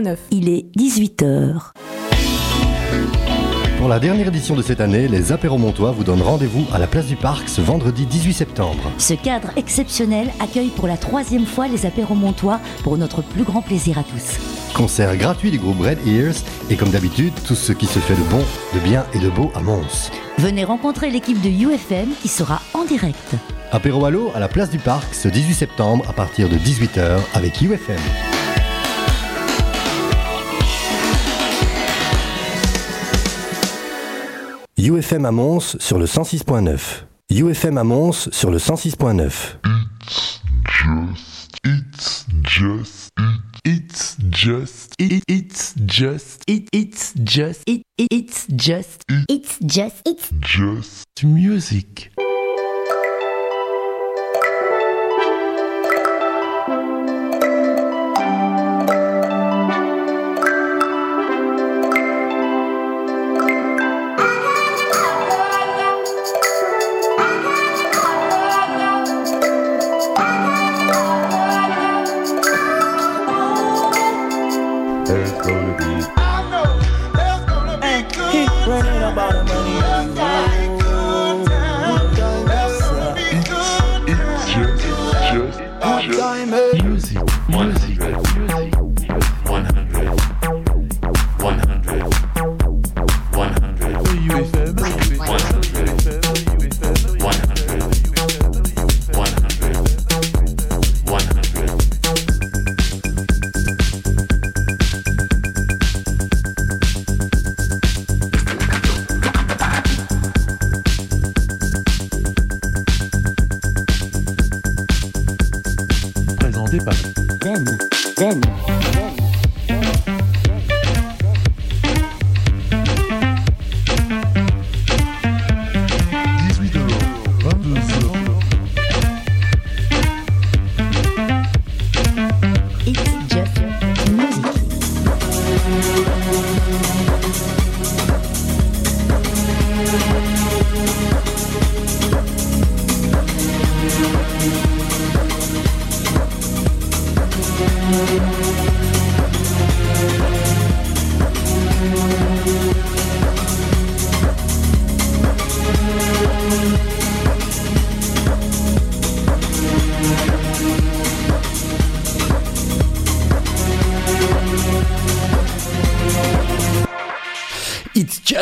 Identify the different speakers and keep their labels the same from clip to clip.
Speaker 1: 106.9.
Speaker 2: Il est 18h.
Speaker 3: Pour la dernière édition de cette année, les apéros montois vous donnent rendez-vous à la place du Parc ce vendredi 18 septembre.
Speaker 2: Ce cadre exceptionnel accueille pour la troisième fois les apéros montois pour notre plus grand plaisir à tous.
Speaker 3: Concert gratuit du groupe Red Ears et comme d'habitude, tout ce qui se fait de bon, de bien et de beau à Mons.
Speaker 2: Venez rencontrer l'équipe de UFM qui sera en direct.
Speaker 3: Apéro à l'eau à la place du Parc ce 18 septembre à partir de 18h avec UFM. UFM à sur le 106.9. UFM à sur le 106.9.
Speaker 4: It's just, it's just, it, it's just, it, it's just,
Speaker 2: It, it- it's just, it's just, it's
Speaker 4: just music.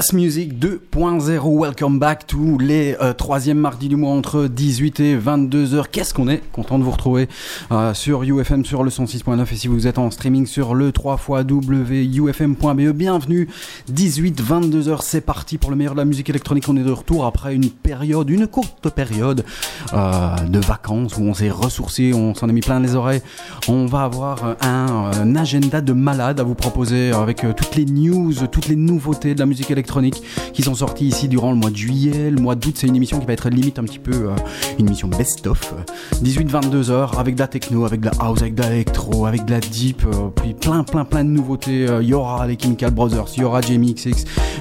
Speaker 4: Just Music
Speaker 5: 2.0. Welcome back tous les euh, troisièmes mardis du mois entre 18 et 22 heures. Qu'est-ce qu'on est content de vous retrouver euh, sur UFM sur le 106.9 et si vous êtes en streaming sur le 3 ufm.be. Bienvenue 18 22 heures. C'est parti pour le meilleur de la musique électronique. On est de retour après une période, une courte période euh, de vacances où on s'est ressourcé, on s'en a mis plein les oreilles. On va avoir un, un agenda de malade à vous proposer avec euh, toutes les news, toutes les nouveautés de la musique électronique qui sont sorties ici durant le mois juillet. Le mois d'août, c'est une émission qui va être limite un petit peu euh, une émission best-of. 18-22 heures avec de la techno, avec de la house, avec de l'électro, avec de la deep, euh, puis plein, plein, plein de nouveautés. Euh, Il y aura les Chemical Brothers, il y aura Jamie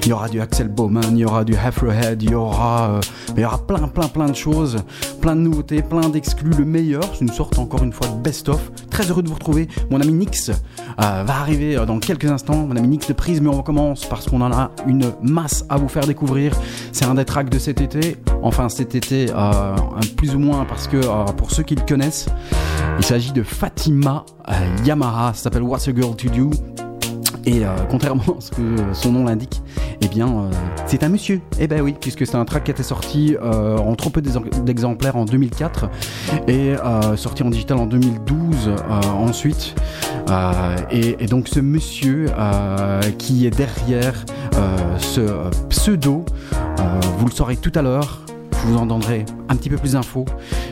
Speaker 5: il y aura du Axel Bowman, il y aura du Afrohead, il y aura, il y aura plein, plein, plein de choses, plein de nouveautés, plein d'exclus. Le meilleur, c'est une sorte encore une fois de best-of. Très heureux de vous retrouver. Mon ami Nix va arriver dans quelques instants. Mon ami Nix de Prise, mais on commence parce qu'on en a une masse à vous faire découvrir. C'est un des tracks de cet été. Enfin, cet été, euh, plus ou moins parce que euh, pour ceux qui le connaissent, il s'agit de Fatima euh, Yamaha. Ça s'appelle What's a Girl to Do. Et euh, contrairement à ce que son nom l'indique, eh bien, euh, c'est un monsieur. Eh ben oui, puisque c'est un track qui était sorti euh, en trop peu d'ex- d'exemplaires en 2004 et sorti en digital en 2012 euh, ensuite. Et, donc ce monsieur qui est derrière ce pseudo, vous le saurez tout à l'heure. Je vous en donnerai un petit peu plus d'infos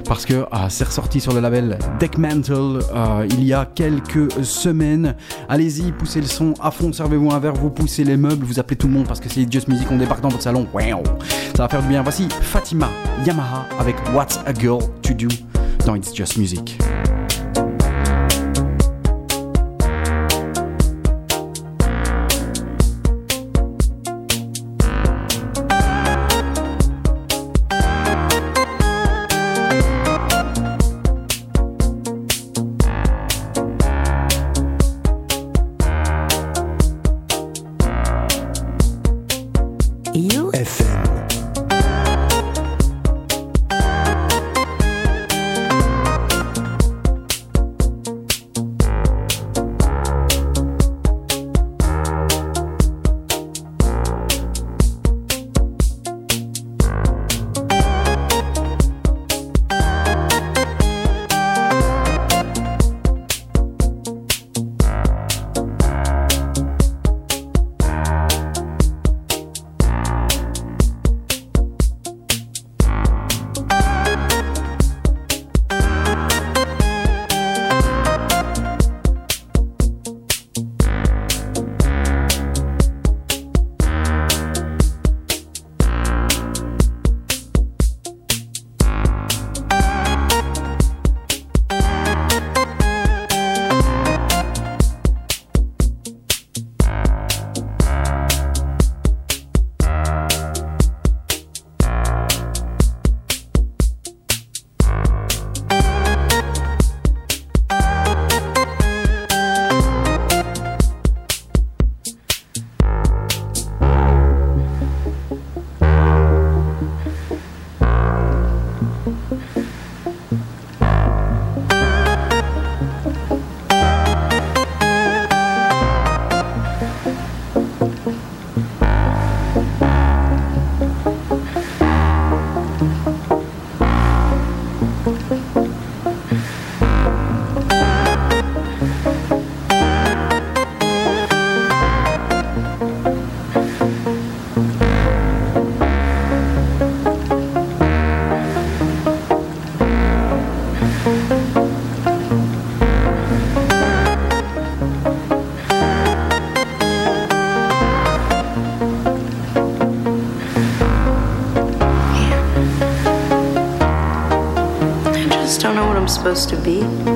Speaker 5: parce que ah, c'est ressorti sur le label Deckmantle euh, il y a quelques semaines. Allez-y, poussez le son à fond, servez-vous un verre, vous poussez les meubles, vous appelez tout le monde parce que c'est Just Music, on débarque dans votre salon. Ça va faire du bien. Voici Fatima Yamaha avec What's a Girl to Do dans It's Just Music.
Speaker 6: Supposed to be.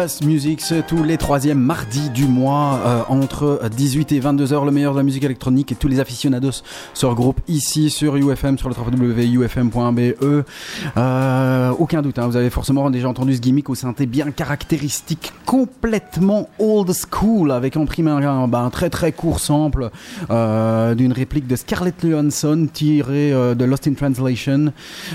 Speaker 5: Just Music, tous les troisièmes mardis du mois, euh, entre 18 et 22 heures, le meilleur de la musique électronique et tous les aficionados se regroupent ici sur UFM, sur le www.ufm.be. Euh, aucun doute, hein, vous avez forcément déjà entendu ce gimmick au synthé bien caractéristique, complètement old school, avec en bah, un très très court sample euh, d'une réplique de Scarlett Johansson tirée euh, de Lost in Translation.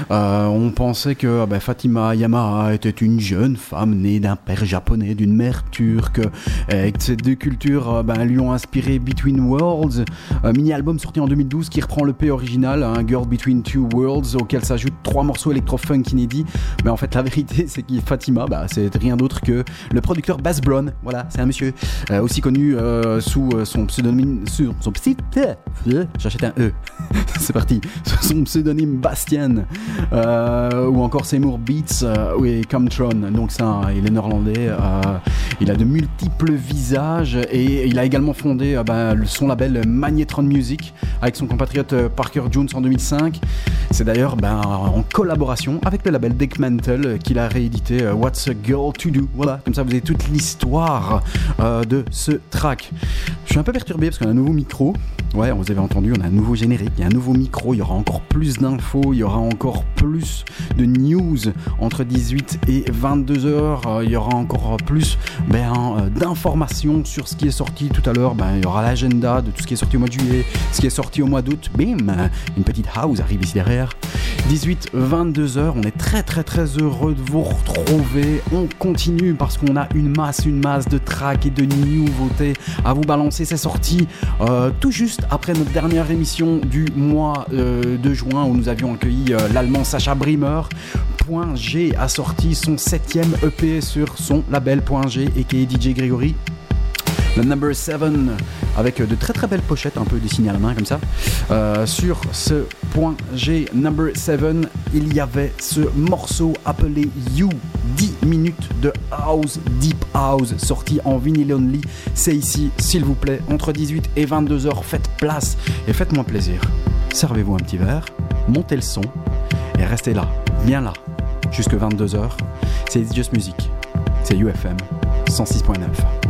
Speaker 5: Euh, on pensait que bah, Fatima Yamaha était une jeune femme née d'un père japonais, d'une mère turque, et que ces deux cultures bah, lui ont inspiré Between Worlds, mini-album sorti en 2012 qui reprend le P original, un Girl Between Two Worlds, auquel s'ajoutent trois morceaux électro-funk inédits. Mais en fait, la vérité, c'est que Fatima, bah, c'est rien d'autre que le producteur Bass Brown. Voilà, c'est un monsieur euh, aussi connu euh, sous euh, son pseudonyme, sur son euh, j'achète un E. c'est parti. Sous son pseudonyme Bastian, ou encore Seymour Beats et Comtron. Donc ça, il est néerlandais. il a de multiples visages et il a également fondé bah, son label Magnetron Music avec son compatriote euh, Parker Jones en 2005. C'est d'ailleurs ben, en collaboration avec le label Dick Mantle euh, qu'il a réédité euh, What's a Girl to Do? Voilà, comme ça vous avez toute l'histoire de ce track. Je suis un peu perturbé parce qu'on a un nouveau micro. Ouais, vous avez entendu, on a un nouveau générique, il y a un nouveau micro, il y aura encore plus d'infos, il y aura encore plus de news entre 18 et 22 heures. Euh, Il y aura encore plus ben, euh, d'informations sur ce qui est sorti tout à l'heure. Ben, il y aura l'agenda de tout ce qui est sorti au mois de juillet, ce qui est sorti au mois d'août. Bim, une petite house arrive ici derrière. 18, 22 heures. On est très très très heureux de vous retrouver. On continue parce qu'on a une masse, une masse de tracks et de nouveautés à vous balancer. C'est sorti euh, tout juste après notre dernière émission du mois euh, de juin où nous avions accueilli euh, l'allemand Sacha Brimmer. Point G a sorti son septième EP sur son label G et DJ Gregory. Le number 7 avec de très très belles pochettes un peu dessinées à la main comme ça. Euh, sur ce point G number 7, il y avait ce morceau appelé You 10 minutes de house, deep house, sorti en vinyle only. C'est ici, s'il vous plaît, entre 18 et 22 heures. Faites place et faites-moi plaisir. Servez-vous un petit verre, montez le son et restez là, bien là, jusque 22 heures. C'est It's Just Music, c'est UFM 106.9.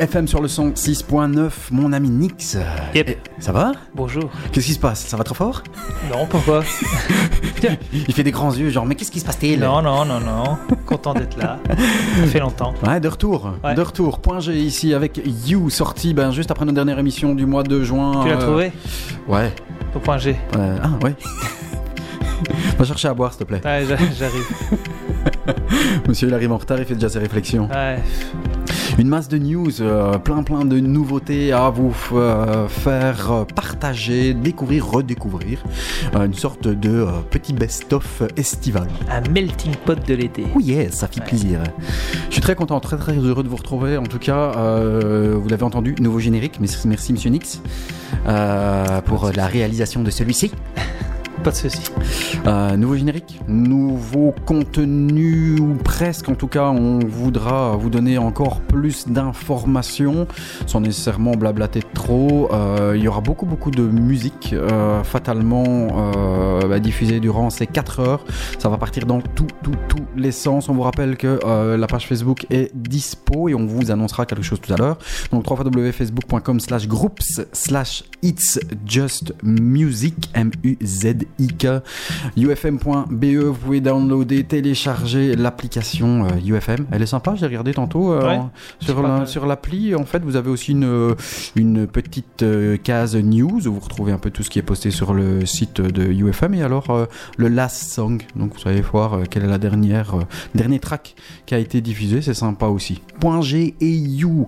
Speaker 5: UFM sur le 106.9, mon ami Nix.
Speaker 1: Yep.
Speaker 5: Eh, Ça va?
Speaker 1: Bonjour.
Speaker 5: Qu'est-ce qui se passe? Ça va trop fort?
Speaker 1: Non, pourquoi?
Speaker 5: Il fait des grands yeux, genre, mais qu'est-ce qui se passe-t-il?
Speaker 1: Non, non, non, non. Content d'être là. Ça fait longtemps.
Speaker 5: Ouais, de retour.
Speaker 1: Ouais.
Speaker 5: De retour. Point G ici avec You, sorti ben, juste après notre dernière émission du mois de juin.
Speaker 1: Tu l'as
Speaker 5: euh,
Speaker 1: trouvé?
Speaker 5: Ouais.
Speaker 1: Au point G.
Speaker 5: Euh, ah, ouais. Va chercher à boire, s'il te plaît.
Speaker 1: Ouais, j'a- j'arrive.
Speaker 5: Monsieur, il arrive en retard, il fait déjà ses réflexions.
Speaker 1: Ouais.
Speaker 5: Une masse de news, euh, plein plein de nouveautés à vous euh, faire euh, partager, découvrir, redécouvrir. Une sorte de petit best-of estival.
Speaker 1: Un melting pot de l'été.
Speaker 5: Oui, yes, ça fait plaisir. Je suis très content, très très heureux de vous retrouver. En tout cas, euh, vous l'avez entendu, nouveau générique. Merci, merci Monsieur Nix euh, pour la réalisation de celui-ci.
Speaker 1: Pas de soucis.
Speaker 5: Euh, nouveau générique, nouveau contenu, ou presque en tout cas, on voudra vous donner encore plus d'informations, sans nécessairement blablater trop. Euh, il y aura beaucoup beaucoup de musique, euh, fatalement euh, bah, diffusée durant ces 4 heures. Ça va partir dans tout, tout, tous les sens. On vous rappelle que la page Facebook est dispo et on vous annoncera quelque chose tout à l'heure. Donc www.facebook.com slash groups slash it's just music Ufm.be vous pouvez downloader, télécharger l'application euh, UFM. Elle est sympa, j'ai regardé tantôt euh,
Speaker 1: Ouais,
Speaker 5: sur la- l'appli. En fait, vous avez aussi une, euh, une petite euh, case news où vous retrouvez un peu tout ce qui est posté sur le site de UFM et alors euh, le last song. Donc vous savez voir euh, quelle est la dernière euh, dernier track qui a été diffusé, c'est sympa aussi. Point G et You.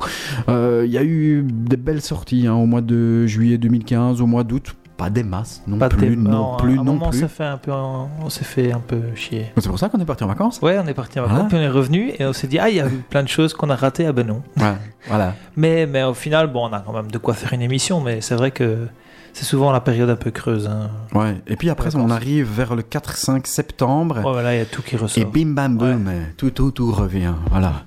Speaker 5: Euh, Il y a eu des belles sorties hein, au mois de juillet 2015, au mois d'août. Pas des masses non
Speaker 1: Pas
Speaker 5: plus, non
Speaker 1: à
Speaker 5: plus, non
Speaker 1: moment,
Speaker 5: plus.
Speaker 1: ça fait un peu, on s'est fait un peu chier.
Speaker 5: C'est pour ça qu'on est parti en vacances.
Speaker 1: Ouais, on est parti en vacances,
Speaker 5: Ah.
Speaker 1: puis on est revenu et on s'est dit, ah, il y a eu plein de choses qu'on a ratées. Ah ben non.
Speaker 5: Ouais, voilà.
Speaker 1: Mais, mais au final, bon, on a quand même de quoi faire une émission, mais c'est vrai que c'est souvent la période un peu creuse. Hein.
Speaker 5: Ouais. Et puis après, on arrive vers le 4-5 septembre.
Speaker 1: Oh, voilà, il y a tout qui
Speaker 5: Et
Speaker 1: ressort.
Speaker 5: bim bam boum, tout, tout, tout revient. Voilà.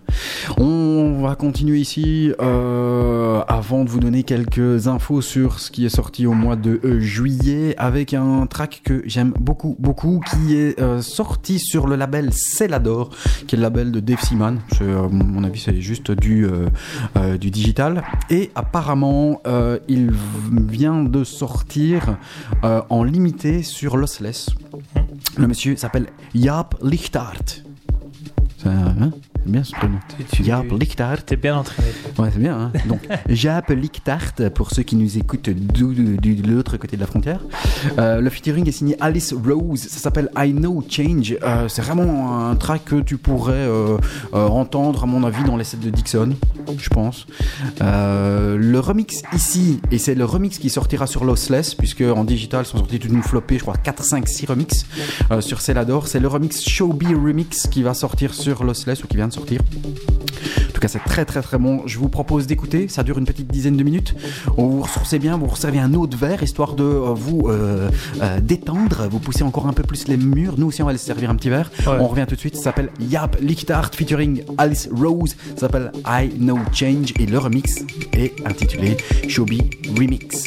Speaker 5: On va continuer ici euh, avant de vous donner quelques infos sur ce qui est sorti au mois de euh, juillet avec un track que j'aime beaucoup, beaucoup, qui est euh, sorti sur le label Celador, qui est le label de Dave Seaman. Euh, mon avis, c'est juste du, du digital. Et apparemment, il vient de sortir euh, en limité sur Lossless. Le monsieur s'appelle Jaap Lichtart. C'est hein, bien ce prénom. Jaap Lichtart.
Speaker 1: T'es bien entraîné.
Speaker 5: Ouais, c'est bien. Hein Donc, Jaap Lichtart, pour ceux qui nous écoutent de l'autre côté de la frontière. Euh, le featuring est signé Alice Rose. Ça s'appelle I Know Change. Euh, c'est vraiment un track que tu pourrais euh, entendre, à mon avis, dans les sets de Dixon, je pense. Le remix ici, et c'est le remix qui sortira sur Lossless, puisque en digital sont sortis toute une flopée, je crois 4, 5, 6 remix sur Celador. C'est le remix Showbie Remix qui va sortir sur Lossless ou qui vient de sortir. En tout cas, c'est très très très bon. Je vous propose d'écouter. Ça dure une petite dizaine de minutes. On vous ressourcez bien, vous resservez un autre verre histoire de euh, vous euh, euh, détendre, vous poussez encore un peu plus les murs. Nous aussi, on va les servir un petit verre.
Speaker 1: Ouais.
Speaker 5: On revient tout de suite. Ça s'appelle Yap Lichtart featuring Alice Rose. Ça s'appelle I Know Change et le remix est intitulé Showbie Remix.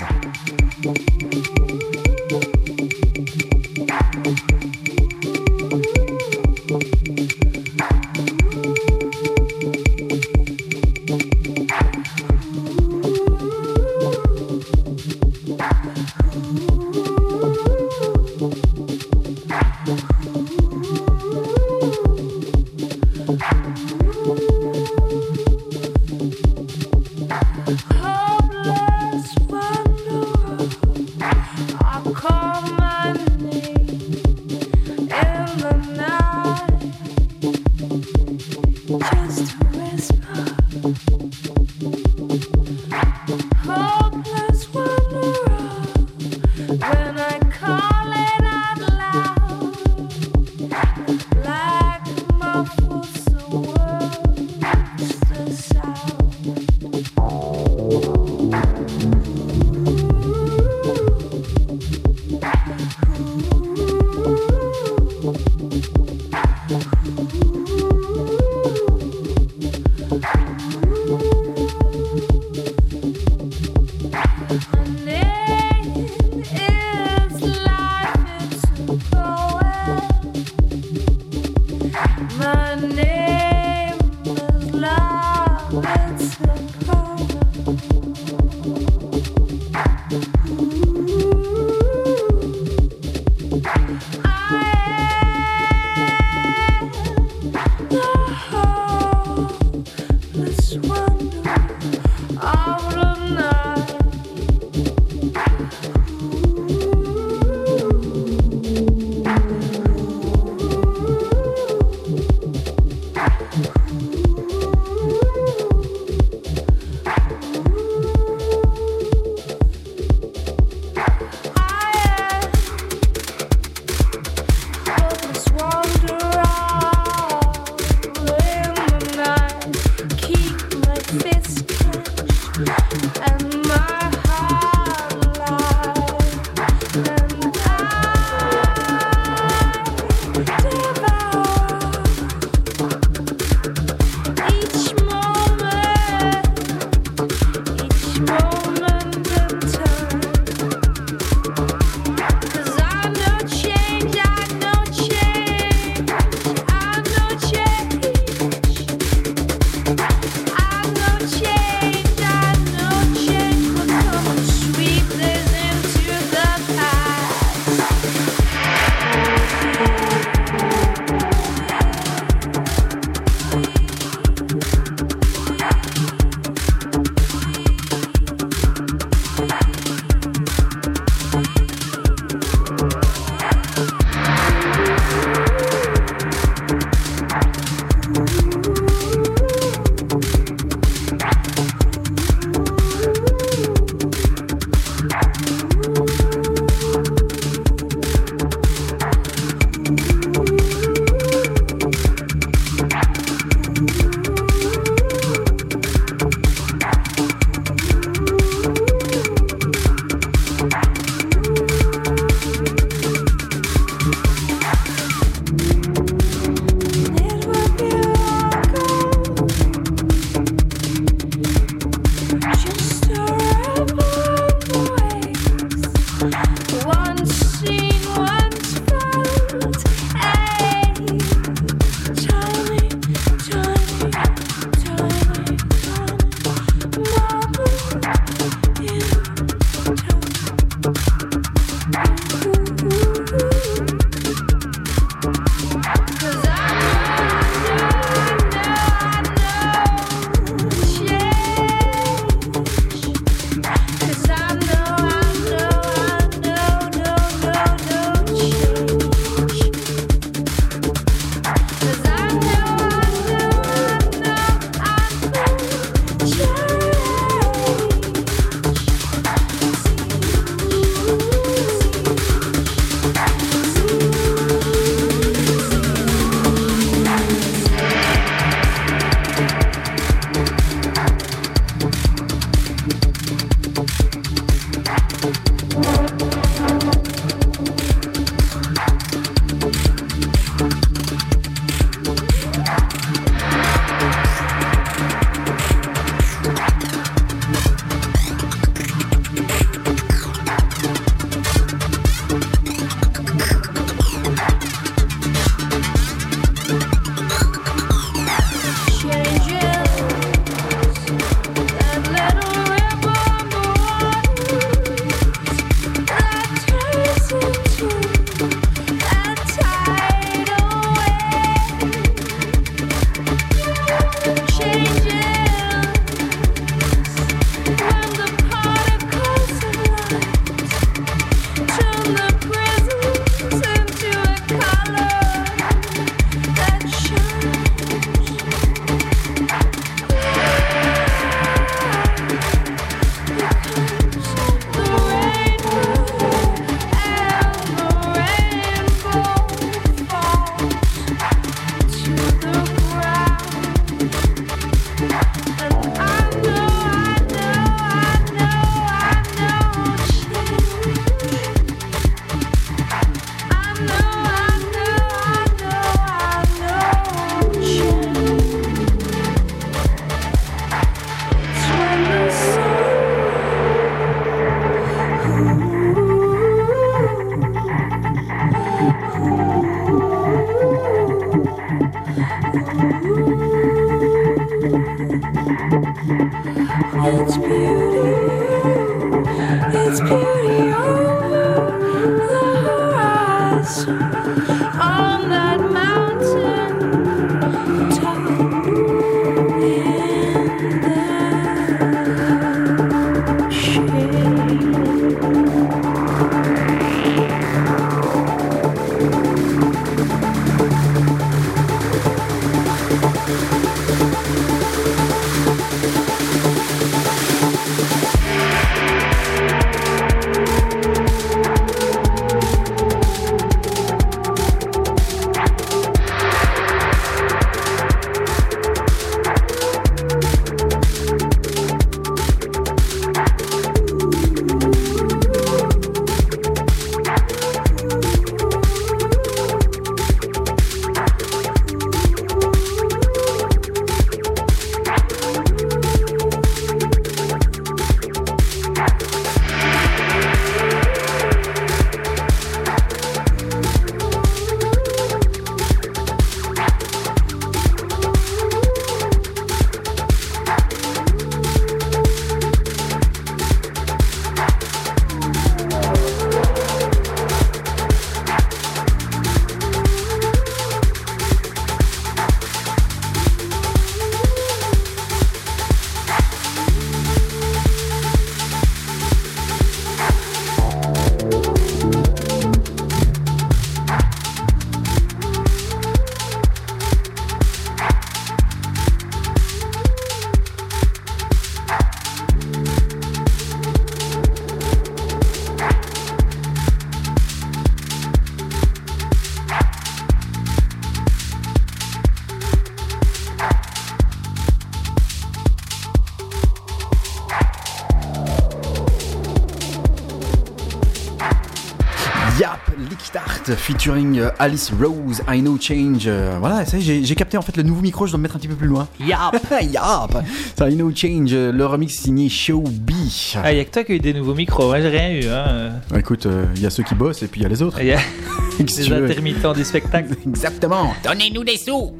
Speaker 5: Featuring euh, Alice Rose, I Know Change. Euh, voilà, ça y est, j'ai capté en fait le nouveau micro, je dois me mettre un petit peu plus loin.
Speaker 1: Yap
Speaker 5: Yap Ça, I Know Change, euh, le remix signé Showbee.
Speaker 1: Ah, y a que toi qui as eu des nouveaux micros, moi j'ai rien eu. Hein.
Speaker 5: Bah, Écoute, il y a ceux qui bossent et puis il y a les autres.
Speaker 1: Il y a
Speaker 5: veux
Speaker 1: intermittents du spectacle.
Speaker 5: Exactement.
Speaker 7: Donnez-nous des sous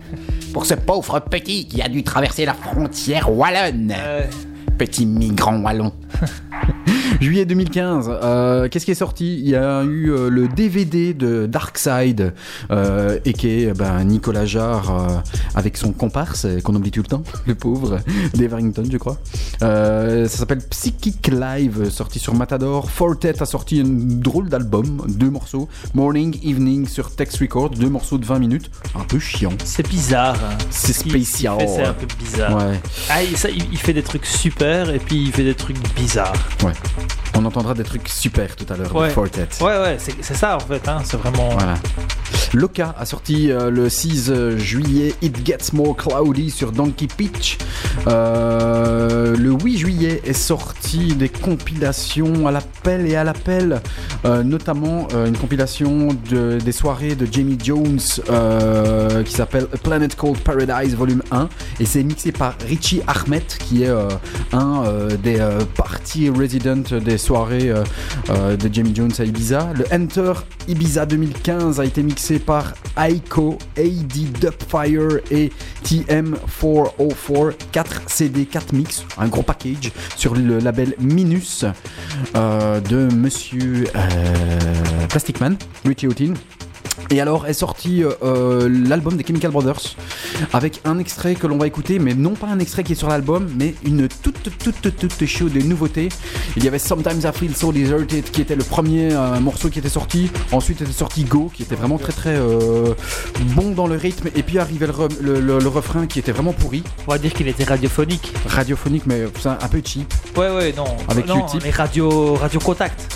Speaker 7: pour ce pauvre petit qui a dû traverser la frontière wallonne.
Speaker 1: Euh,
Speaker 7: Petit migrant wallon.
Speaker 5: Juillet 2015, euh, qu'est-ce qui est sorti? Il y a eu euh, le DVD de Darkside, euh, et qui est ben, Nicolas Jarre avec son comparse, qu'on oublie tout le temps, le pauvre, Dave Harrington, je crois. Ça s'appelle Psychic Live, sorti sur Matador. Fortet a sorti un drôle d'album, deux morceaux. Morning, Evening sur Tex Record, deux morceaux de 20 minutes. Un peu chiant.
Speaker 1: c'est bizarre. hein.
Speaker 5: C'est spécial.
Speaker 1: C'est un peu bizarre.
Speaker 5: Ouais,
Speaker 1: Ah, il, ça, il, il fait des trucs super et puis il fait des trucs bizarres.
Speaker 5: ouais. On entendra des trucs super tout à l'heure
Speaker 1: Ouais.
Speaker 5: Fortet.
Speaker 1: Ouais, ouais, c'est ça en fait. Hein. C'est vraiment.
Speaker 5: Voilà. Loca a sorti euh, le 6 juillet It Gets More Cloudy sur Donkey Peach. Euh, le 8 juillet est sorti des compilations à l'appel et à l'appel, euh, notamment euh, une compilation de, des soirées de Jamie Jones euh, qui s'appelle A Planet Called Paradise Volume 1 et c'est mixé par Richie Ahmed qui est euh, un euh, des euh, party resident des soirées euh, euh, de Jamie Jones à Ibiza. Le Enter Ibiza 2015 a été mixé par Aiko, AD Dubfire et TM404. 4 CD, 4 mix, un gros package sur le label Minus euh, de monsieur Plastic Man, Richie Houghton. Et alors est sorti euh, euh, l'album des Chemical Brothers avec un extrait que l'on va écouter, mais non pas un extrait qui est sur l'album, mais une toute toute toute toute chaude de nouveautés. Il y avait Sometimes I Feel So Deserted qui était le premier euh, morceau qui était sorti. Ensuite était sorti Go qui était vraiment très très euh, bon dans le rythme. Et puis arrivait le, re- le- le- le refrain qui était vraiment pourri,
Speaker 1: On va dire qu'il était radiophonique.
Speaker 5: radiophonique mais c'est un, peu cheap.
Speaker 1: Ouais, ouais, non.
Speaker 5: Avec
Speaker 1: non, mais radio, radio contact.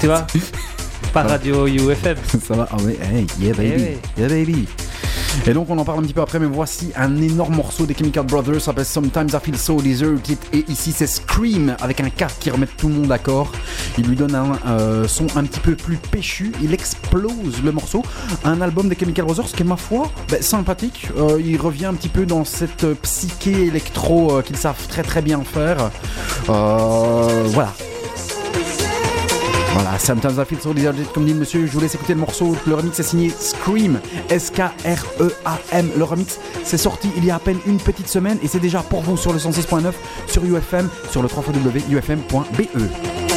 Speaker 1: tu vois? Pas radio UFM.
Speaker 5: Ça va Ah ouais, hey, yeah baby,
Speaker 1: Eh ouais.
Speaker 5: yeah baby. Et donc on en parle un petit peu après, mais voici un énorme morceau des Chemical Brothers, ça s'appelle Sometimes I Feel So Deserted, et ici c'est Scream avec un K qui remet tout le monde d'accord. Il lui donne un euh, son un petit peu plus péchu, il explose le morceau. Un album des Chemical Brothers qui est ma foi ben, sympathique. Euh, il revient un petit peu dans cette psyché électro euh, qu'ils savent très très bien faire. Voilà. Voilà, Sometimes I Feel So Deserted, comme dit le monsieur, je vous laisse écouter le morceau. Le remix est signé Scream, S-K-R-E-A-M. Le remix, c'est sorti il y a à peine une petite semaine et c'est déjà pour vous sur le 106.9, sur UFM, sur le 3 ufm.be.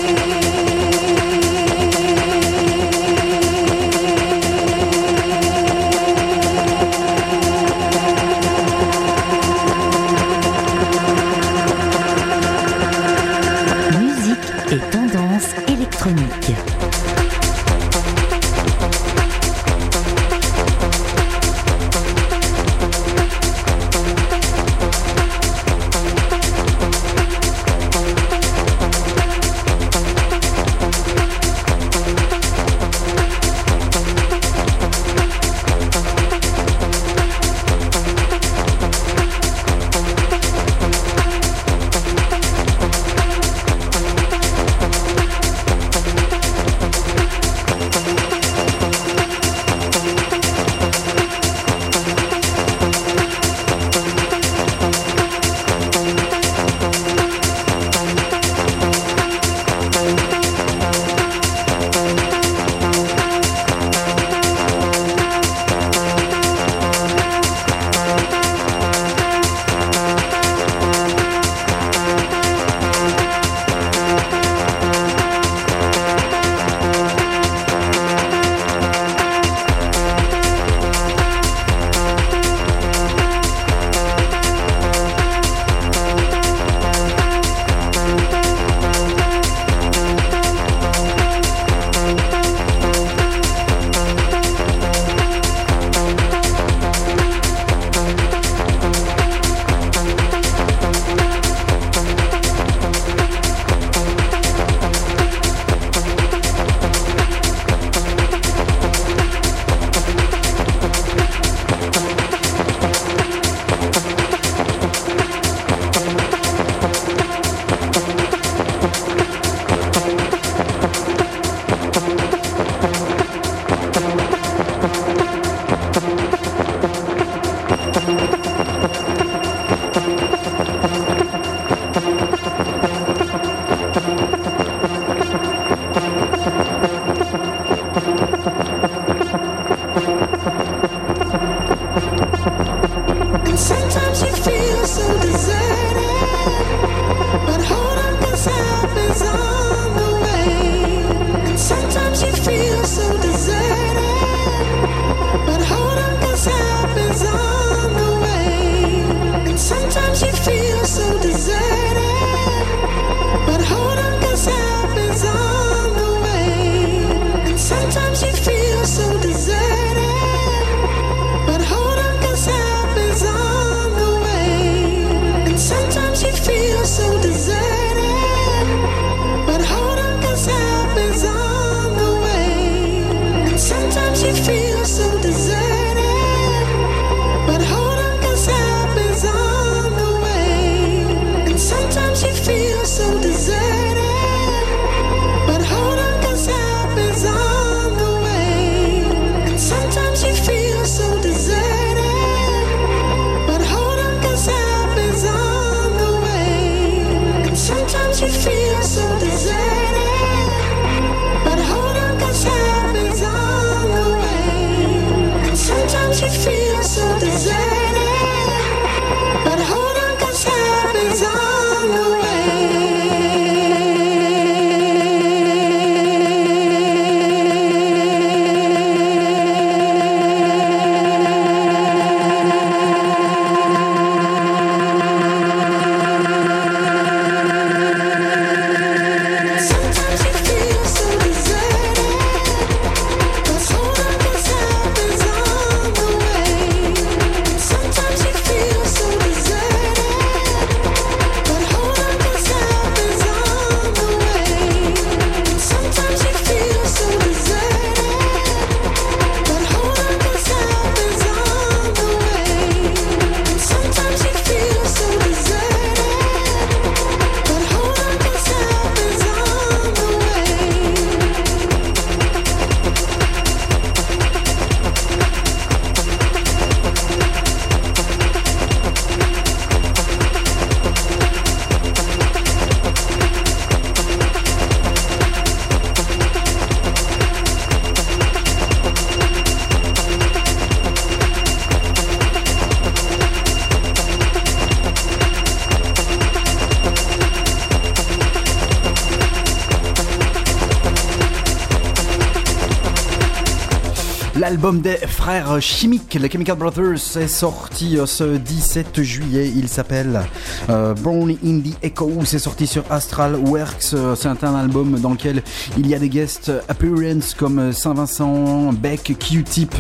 Speaker 5: L'album des frères chimiques, les Chemical Brothers, est sorti euh, ce 17 juillet. Il s'appelle euh, Born in the Echo. C'est sorti sur Astral Works. Euh, C'est un album dans lequel il y a des guest appearances comme Saint-Vincent, Beck, Q-Tip,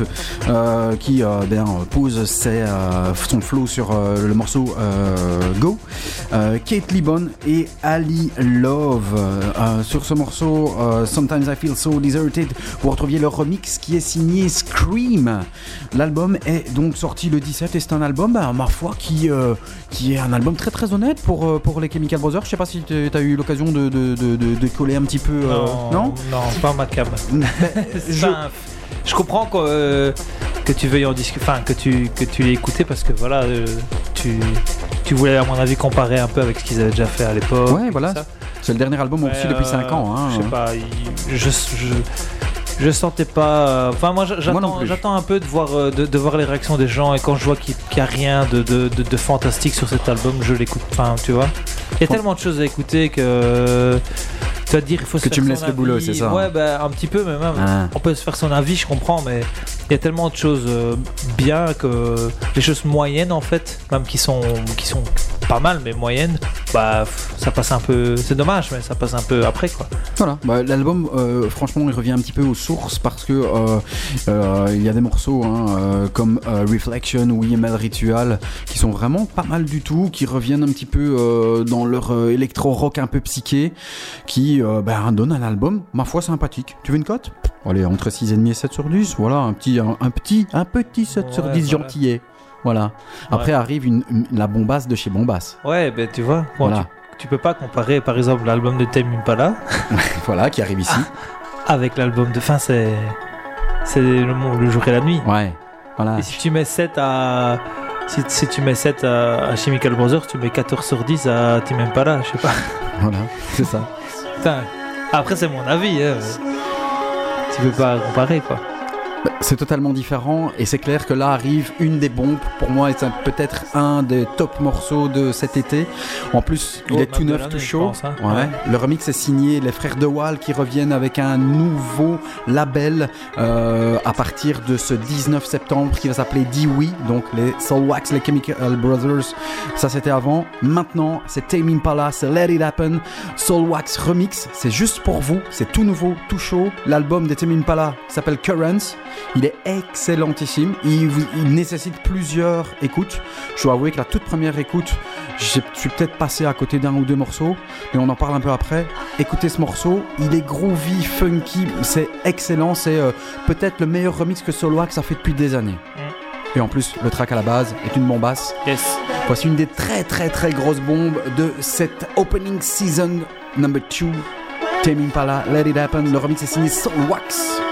Speaker 5: qui ben, pose son flow sur le morceau Go. Euh, Kate Libon et Ali Love. Euh, sur ce morceau, euh, Sometimes I Feel So Deserted, vous retrouviez le remix qui est signé Scream. L'album est donc sorti le 17 et c'est un album, bah, ma foi, qui, qui est un album très très honnête pour, pour les Chemical Brothers. Je sais pas si tu as eu l'occasion de, de, de, de- coller un petit peu. euh,
Speaker 1: non, non, pas ma cam.
Speaker 5: je-
Speaker 1: je comprends que, euh, que tu veuilles en discuter, enfin que tu que tu l'aies écouté parce que voilà, euh, tu tu voulais à mon avis comparer un peu avec ce qu'ils avaient déjà fait à l'époque.
Speaker 5: Ouais, voilà. C'est le dernier album
Speaker 1: Ouais,
Speaker 5: reçu depuis
Speaker 1: euh,
Speaker 5: 5 ans. Hein.
Speaker 1: Je sais pas, il- je, je, je sentais pas. euh, Enfin, moi, j'attends, un peu de voir, euh, de, de voir les réactions des gens et quand je vois qu'il n'y a rien de, de, de- de fantastique sur cet album, je l'écoute. Enfin, tu vois. Il y a tellement de choses à écouter que. Tu vas dire, il faut se
Speaker 5: Que
Speaker 1: faire
Speaker 5: tu me laisses le boulot, c'est ça
Speaker 1: Ouais, bah, un petit peu, mais même.
Speaker 5: Ah.
Speaker 1: On peut se faire son avis, je comprends, mais il y a tellement de choses euh, bien que les choses moyennes, en fait, même qui sont, qui sont pas mal, mais moyennes, bah, ça passe un peu. C'est dommage, mais ça passe un peu après, quoi.
Speaker 5: Voilà, bah, l'album, euh, franchement, il revient un petit peu aux sources parce que euh, euh, il y a des morceaux hein, euh, comme euh, Reflection ou EML Ritual qui sont vraiment pas mal du tout, qui reviennent un petit peu euh, dans leur euh, électro-rock un peu psyché, qui euh, bah, donnent un album, ma foi, sympathique. Tu veux une cote? Allez, entre 6,5 et 7 sur 10, voilà, un petit, un, un petit, un petit 7 sur
Speaker 1: Ouais,
Speaker 5: 10
Speaker 1: voilà.
Speaker 5: gentillet. Voilà. Après
Speaker 1: Ouais.
Speaker 5: arrive une, une- la bombasse de chez Bombass.
Speaker 1: Ouais, ben tu vois, bon,
Speaker 5: Voilà.
Speaker 1: tu, tu peux pas comparer par exemple l'album de Tame Impala
Speaker 5: voilà, qui arrive ici.
Speaker 1: avec l'album de fin, c'est c'est le, le jour et la nuit.
Speaker 5: Ouais. Voilà.
Speaker 1: Et si tu mets 7 à si, si tu mets 7 à, à Chemical Brothers, tu mets 14 sur 10 à Tame Impala, je sais pas.
Speaker 5: Voilà, c'est ça.
Speaker 1: Putain. Après c'est mon avis, hein. Tu peux pas comparer quoi.
Speaker 5: C'est totalement différent et c'est clair que là arrive une des bombes pour moi c'est peut-être un des top morceaux de cet été. En plus, il
Speaker 1: Oh,
Speaker 5: est tout neuf, tout chaud.
Speaker 1: pense, hein.
Speaker 5: Ouais.
Speaker 1: Ouais.
Speaker 5: Le remix est signé les frères de Wall qui reviennent avec un nouveau label euh, à partir de ce 19 septembre qui va s'appeler Dewey, donc les Soulwax, les Chemical Brothers. Ça c'était avant. Maintenant, c'est Tame Impala, c'est Let It Happen, Soulwax Remix. C'est juste pour vous, c'est tout nouveau, tout chaud. L'album de Tame Impala s'appelle Currents. Il est excellentissime. Il, nécessite plusieurs écoutes. Je dois avouer que la toute première écoute, je suis peut-être passé à côté d'un ou deux morceaux, mais on en parle un peu après. Écoutez ce morceau, il est groovy, funky, c'est excellent. C'est euh, peut-être le meilleur remix que Soloax a fait depuis des années. Et en plus, le track à la base est une bombasse.
Speaker 1: Yes.
Speaker 5: Voici une des très très très grosses bombes de cette opening season number 2. Tame Impala, Let It Happen. Le remix est signé Soulwax.
Speaker 8: It's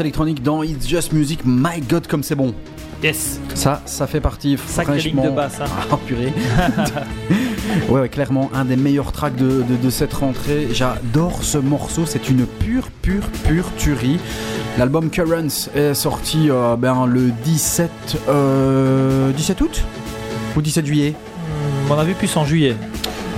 Speaker 2: électronique
Speaker 5: dans It's Just Music. My God, comme c'est bon.
Speaker 1: Yes.
Speaker 5: Ça, ça fait partie.
Speaker 1: Ligne
Speaker 5: franchement-
Speaker 1: de basse, hein.
Speaker 5: Ah, purée. ouais, ouais, clairement, un des meilleurs tracks de, de- de cette rentrée. J'adore ce morceau. C'est une pure, pure, pure tuerie. L'album Currents est sorti euh, ben, le 17, euh, 17 août ou 17 juillet?
Speaker 1: On a vu plus en juillet.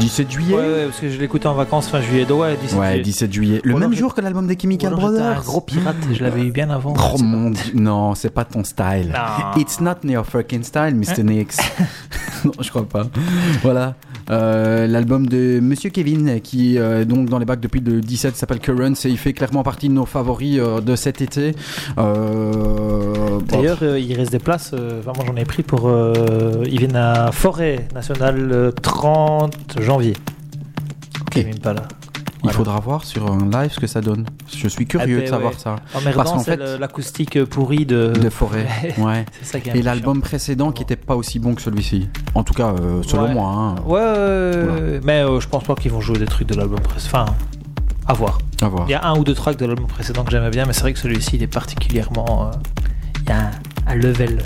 Speaker 5: 17 juillet
Speaker 1: Ouais, ouais, parce que je l'écoutais en vacances fin juillet. Donc ouais, 17
Speaker 5: Ouais,
Speaker 1: juillet.
Speaker 5: 17 juillet. Le
Speaker 1: Ou alors
Speaker 5: même
Speaker 1: j'ai-
Speaker 5: jour que l'album des
Speaker 1: Ou
Speaker 5: Chemical
Speaker 1: alors j'étais
Speaker 5: Brothers.
Speaker 1: un gros pirate, je l'avais eu bien avant.
Speaker 5: Oh mon dieu, non, c'est pas ton style.
Speaker 1: Non.
Speaker 5: It's not your fucking style, Mr. Nix. non, je crois pas. Voilà. Euh, L'album de Monsieur Kevin, qui euh, donc dans les bacs depuis le 17 s'appelle Currents et il fait clairement partie de nos favoris euh, de cet été.
Speaker 1: D'ailleurs, euh, il reste des places. vraiment, j'en ai pris pour. euh, ils viennent à Forêt Nationale le 30 janvier.
Speaker 5: Ok.
Speaker 1: Kevin pas
Speaker 5: il faudra voir sur un live ce que ça donne. Je suis curieux
Speaker 1: Ah ben
Speaker 5: de savoir
Speaker 1: ouais.
Speaker 5: ça.
Speaker 1: Emmerdant,
Speaker 5: Parce qu'en fait-
Speaker 1: l'acoustique pourrie de.
Speaker 5: De forêt, ouais.
Speaker 1: c'est ça qui est un
Speaker 5: Et l'album précédent qui était pas aussi bon que celui-ci. En tout cas, euh, selon
Speaker 1: Ouais.
Speaker 5: moi. hein.
Speaker 1: Ouais, mais euh, je pense pas qu'ils vont jouer des trucs de l'album précédent. Enfin, à voir.
Speaker 5: À voir.
Speaker 1: Il y a un ou deux tracks de l'album précédent que j'aimais bien, mais c'est vrai que celui-ci, il est particulièrement. euh, il y a un, un level,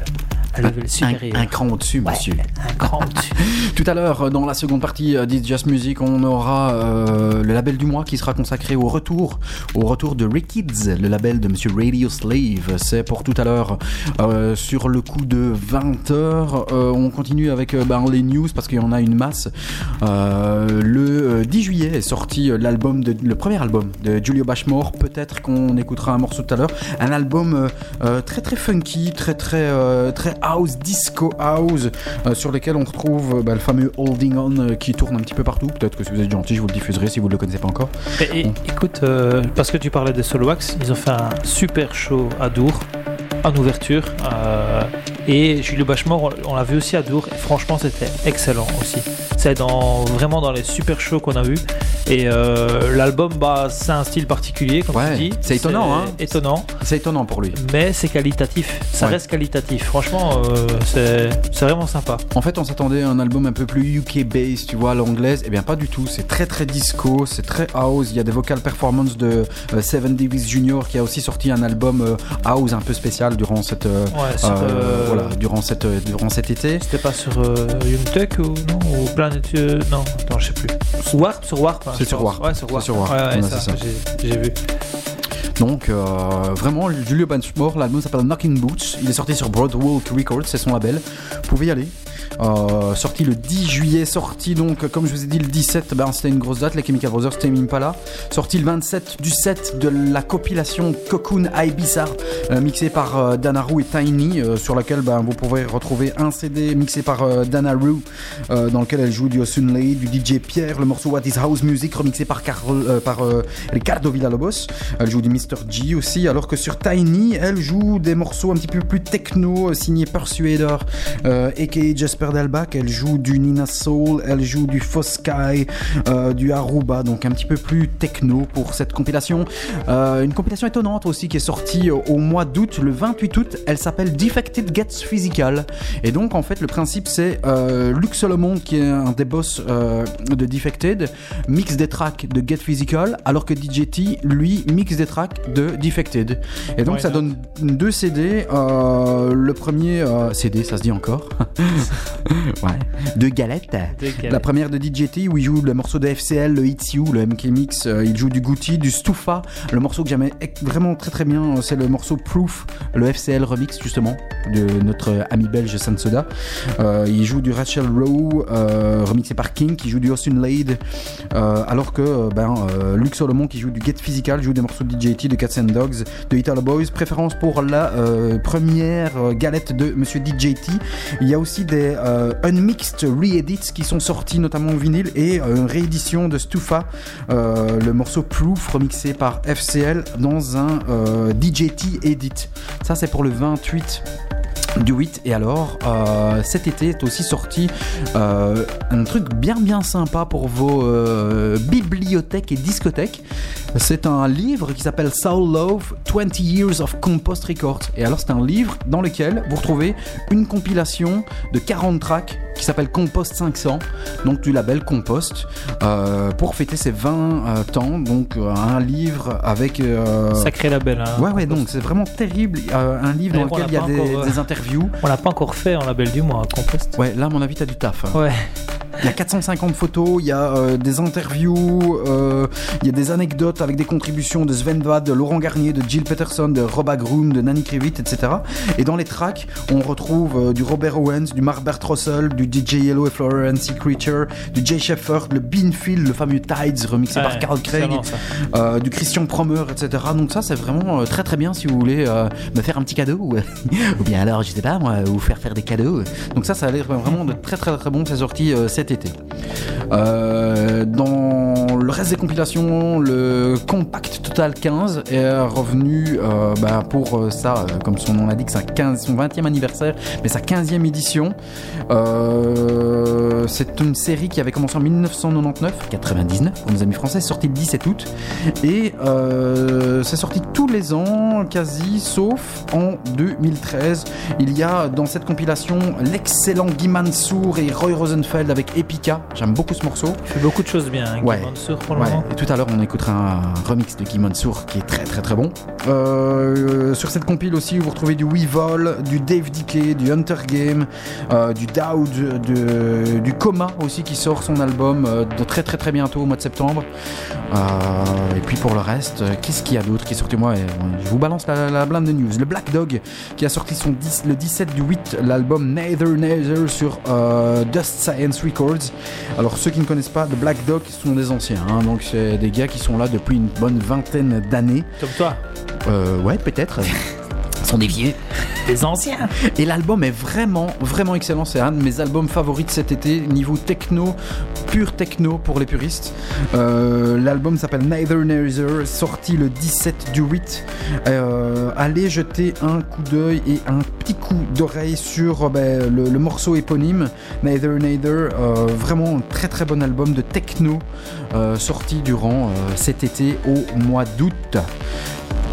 Speaker 1: un level
Speaker 5: Un,
Speaker 1: supérieur.
Speaker 5: un cran au-dessus,
Speaker 1: Ouais,
Speaker 5: monsieur.
Speaker 1: un grand dessus.
Speaker 5: Tout à l'heure, dans la seconde partie euh, d'It's Just Music, on aura euh, le label du mois qui sera consacré au retour, au retour de Rick Kids, le label de Monsieur Radio Slave. C'est pour tout à l'heure. Euh, sur le coup de 20h, on continue avec ben, les news parce qu'il y en a une masse. Le euh, 10 juillet est sorti l'album de, le premier album de Julio Bashmore. Peut-être qu'on écoutera un morceau tout à l'heure. Un album très très funky, très très très house, disco house, euh, sur lequel on retrouve bah, le fameux Holding On euh, qui tourne un petit peu partout. Peut-être que si vous êtes gentil, je vous le diffuserai si vous ne le connaissez pas encore.
Speaker 1: Et, et- écoute, euh, parce que tu parlais de Soloax, ils ont fait un super show à Dour, en ouverture. euh, et Julio Bachemore, on, on l'a vu aussi à Dour, et franchement, c'était excellent aussi. C'est dans, vraiment dans les super shows qu'on a vus. Et euh, l'album, bah, c'est un style particulier, comme
Speaker 5: Ouais,
Speaker 1: tu dis.
Speaker 5: c'est étonnant, hein.
Speaker 1: Étonnant,
Speaker 5: C'est étonnant pour lui.
Speaker 1: mais c'est qualitatif. Ça
Speaker 5: Ouais.
Speaker 1: reste qualitatif. Franchement, euh, c'est c'est vraiment sympa.
Speaker 5: En fait, on s'attendait à un album un peu plus UK based, tu vois, à l'anglaise. Eh bien, pas du tout. C'est très très disco, c'est très house. Il y a des vocal performances de Seven Davis Jr. qui a aussi sorti un album house un peu spécial durant cette euh,
Speaker 1: Ouais, sur,
Speaker 5: euh,
Speaker 1: euh,
Speaker 5: voilà durant cette euh, durant cet été.
Speaker 1: C'était pas sur euh, Young Tech ou non Ou Planet euh, Non, attends, je sais plus. Warp Sur Warp hein,
Speaker 5: C'est sur. Warp.
Speaker 1: Ouais, sur
Speaker 5: C'est
Speaker 1: Warp.
Speaker 5: sur Warp.
Speaker 1: Ouais, ouais, ça,
Speaker 5: ça.
Speaker 1: J'ai vu.
Speaker 5: Donc euh, vraiment, Julio Benchmore, l'album s'appelle Knocking Boots. Il est sorti sur Broadwalk Records, c'est son label. Vous pouvez y aller. Euh, sorti le 10 juillet, sorti donc, comme je vous ai dit, le 17, ben, c'était une grosse date. Les Chemical Brothers, c'était Impala. Sorti le 27 du 7 de la compilation Cocoon Ibiza, euh, mixé par Danaru et Tiny, sur laquelle ben, vous pourrez retrouver un CD mixé par Danaru, dans lequel elle joue du Osunley, du DJ Pierre, le morceau What is House Music, remixé par, Carol, euh, par Ricardo Villalobos. Elle joue du Mr. G aussi, alors que sur Tiny, elle joue des morceaux un petit peu plus techno, euh, signés Persuader, euh, aka Jasper Delbach. Elle joue du Nina Soul, elle joue du Foskai, euh, du Aruba, donc un petit peu plus techno pour cette compilation. Une compilation étonnante aussi qui est sortie au mois d'août, le 28 août. Elle s'appelle Defected Gets Physical. Et donc, en fait, le principe, c'est Luc Solomon, qui est un des boss de Defected, mix des tracks de Get Physical, alors que DJT, lui, mix des tracks de Defected. Et donc,
Speaker 1: Ouais,
Speaker 5: ça donne deux CD. euh, le premier euh, CD, ça se dit encore. ouais. Deux galettes. La première de DJT, où il joue le morceau de FCL, le It's You, le MK Mix. euh, il joue du Gucci, du Stufa. Le morceau que j'aimais vraiment très très bien, euh, c'est le morceau Proof, le FCL remix justement de notre ami belge Sansoda. Il joue du Rachel Rowe, remixé par King, qui joue du Austin Lade. Euh, alors que ben, Luc Solomon, qui joue du Get Physical, joue des morceaux de DJT, de Cats and Dogs, de Italo Boys. Préférence pour la euh, première euh, galette de Monsieur DJT. Il y a aussi des euh, unmixed re-edits qui sont sortis, notamment en vinyle, et une réédition de Stufa, le morceau Proof remixé par FCL dans un DJT edit. Ça, c'est pour le 28 du 8 et alors cet été est aussi sorti un truc bien bien sympa pour vos bibliothèques et discothèques c'est un livre qui s'appelle Soul Love 20 Years of Compost Records et alors c'est un livre dans lequel vous retrouvez une compilation de 40 tracks qui s'appelle Compost 500 donc du label Compost euh, pour fêter ses 20 euh, temps donc euh, un livre avec
Speaker 1: Sacré label. Hein.
Speaker 5: Ouais, ouais, donc c'est vraiment terrible. Un livre dans lequel il y a des,
Speaker 1: pas encore,
Speaker 5: des interviews.
Speaker 1: On l'a pas encore fait en label du mois, Compost.
Speaker 5: Ouais, là, à mon avis, t'as du taf. hein.
Speaker 1: Ouais.
Speaker 5: Il y a 450 photos, il y a des interviews, il y a des anecdotes avec des contributions de Sven De Laurent Garnier, de Jill Peterson, de Rob Groom, de Nanny Krivit, etc. Et dans les tracks, on retrouve euh, du Robert Owens, du Marbert Russell, du DJ Yellow et Florence Creature, du Jay Shepard, le Beanfield, le fameux Tides remixé par Carl Craig, euh, du Christian Promer, etc. Donc ça, c'est vraiment euh, très très bien si vous voulez euh, me faire un petit cadeau ou, ou bien alors, je sais pas moi, vous faire faire des cadeaux. Donc ça, ça a l'air vraiment de très très très bon. C'est sorti euh, cet été. Dans le reste des compilations, le Compact Total 15 est revenu euh, bah, pour euh, ça, euh, comme son nom l'indique, sa 15, son 20e anniversaire, mais sa 15e édition. C'est une série qui avait commencé en 1999, 99 pour nos amis français, sortie le 17 août. Et c'est sorti tous les ans, quasi, sauf en 2013. Il y a dans cette compilation l'excellent Guy Mansour et Roy Rosenfeld avec Epica. J'aime beaucoup ce morceau.
Speaker 1: Il fait beaucoup de choses bien, hein, Guy
Speaker 5: Ouais.
Speaker 1: Mansour, pour le
Speaker 5: Ouais,
Speaker 1: moment.
Speaker 5: et tout à l'heure on écoutera un remix de Guy Mansour qui très très très bon. Euh, sur cette compile aussi vous retrouvez du Weevil, du Dave Dickey, du Hunter Game, euh, du Dowd, de- du Coma aussi qui sort son album euh, de très très très bientôt au mois de septembre. Et puis pour le reste, qu'est-ce qu'il y a d'autre qui est sorti? Moi Je vous balance la, blinde de news. Le Black Dog qui a sorti son 10 le 17 du 8 l'album Neither Neither sur Dust Science Records. Alors ceux qui ne connaissent pas, The Black Dog sont des anciens, hein, donc c'est des gars qui sont là depuis une bonne vingtaine d'années.
Speaker 1: Comme toi.
Speaker 5: Euh, ouais, peut-être. sont des vieux.
Speaker 1: Des anciens.
Speaker 5: Et l'album est vraiment, vraiment excellent. C'est un de mes albums favoris de cet été, niveau techno, pur techno pour les puristes. Euh, l'album s'appelle Neither Neither, sorti le 17 du 8. Euh, allez jeter un coup d'œil et un petit coup d'oreille sur euh, ben, le, le morceau éponyme, Neither Neither. Euh, vraiment un très très bon album de techno sorti durant cet été au mois d'août.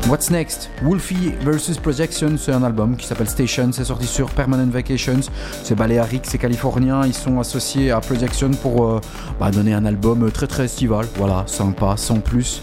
Speaker 5: What's Next? Wolfie vs Projection, c'est un album qui s'appelle Station, c'est sorti sur Permanent Vacations. C'est baléarique, c'est californien, ils sont associés à Projection pour euh, bah, donner un album très très estival. Voilà, sympa, sans plus.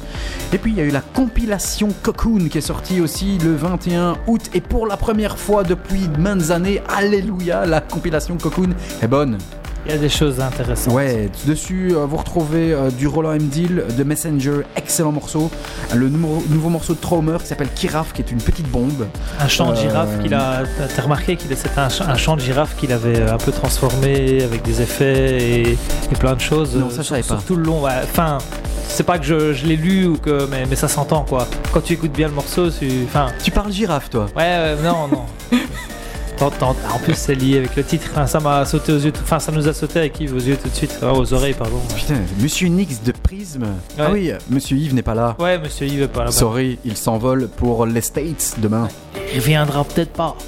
Speaker 5: Et puis il y a eu la compilation Cocoon qui est sortie aussi le 21 août et pour la première fois depuis maintes années, alléluia, la compilation Cocoon est bonne.
Speaker 1: Il y a des choses intéressantes.
Speaker 5: Ouais, dessus euh, vous retrouvez euh, du Roland M. Deal, de Messenger, excellent morceau. Le nouveau, nouveau morceau de Traumer qui s'appelle Kiraf, qui est une petite bombe.
Speaker 1: Un chant de
Speaker 5: Euh,
Speaker 1: girafe qu'il a. t'as- remarqué qu'il c'était un, un chant de girafe qu'il avait un peu transformé avec des effets et, et plein de choses.
Speaker 5: Non, ça, je
Speaker 1: sur
Speaker 5: pas.
Speaker 1: tout le long. Enfin, c'est pas que je, je l'ai lu ou que, mais, mais ça s'entend quoi. Quand tu écoutes bien le morceau, tu. Enfin.
Speaker 5: Tu parles girafe, toi
Speaker 1: Ouais, ouais, non, non. En plus, c'est lié avec le titre. Enfin, ça m'a sauté aux yeux. Enfin, ça nous a sauté avec Yves aux yeux tout de suite. Ah, aux oreilles, pardon.
Speaker 5: Putain, Monsieur Nix de Prisme.
Speaker 1: Ouais.
Speaker 5: Ah oui, Monsieur Yves n'est pas là.
Speaker 1: Ouais, monsieur Yves est pas là.
Speaker 5: Sorry, il s'envole pour les States demain.
Speaker 1: Il reviendra peut-être pas.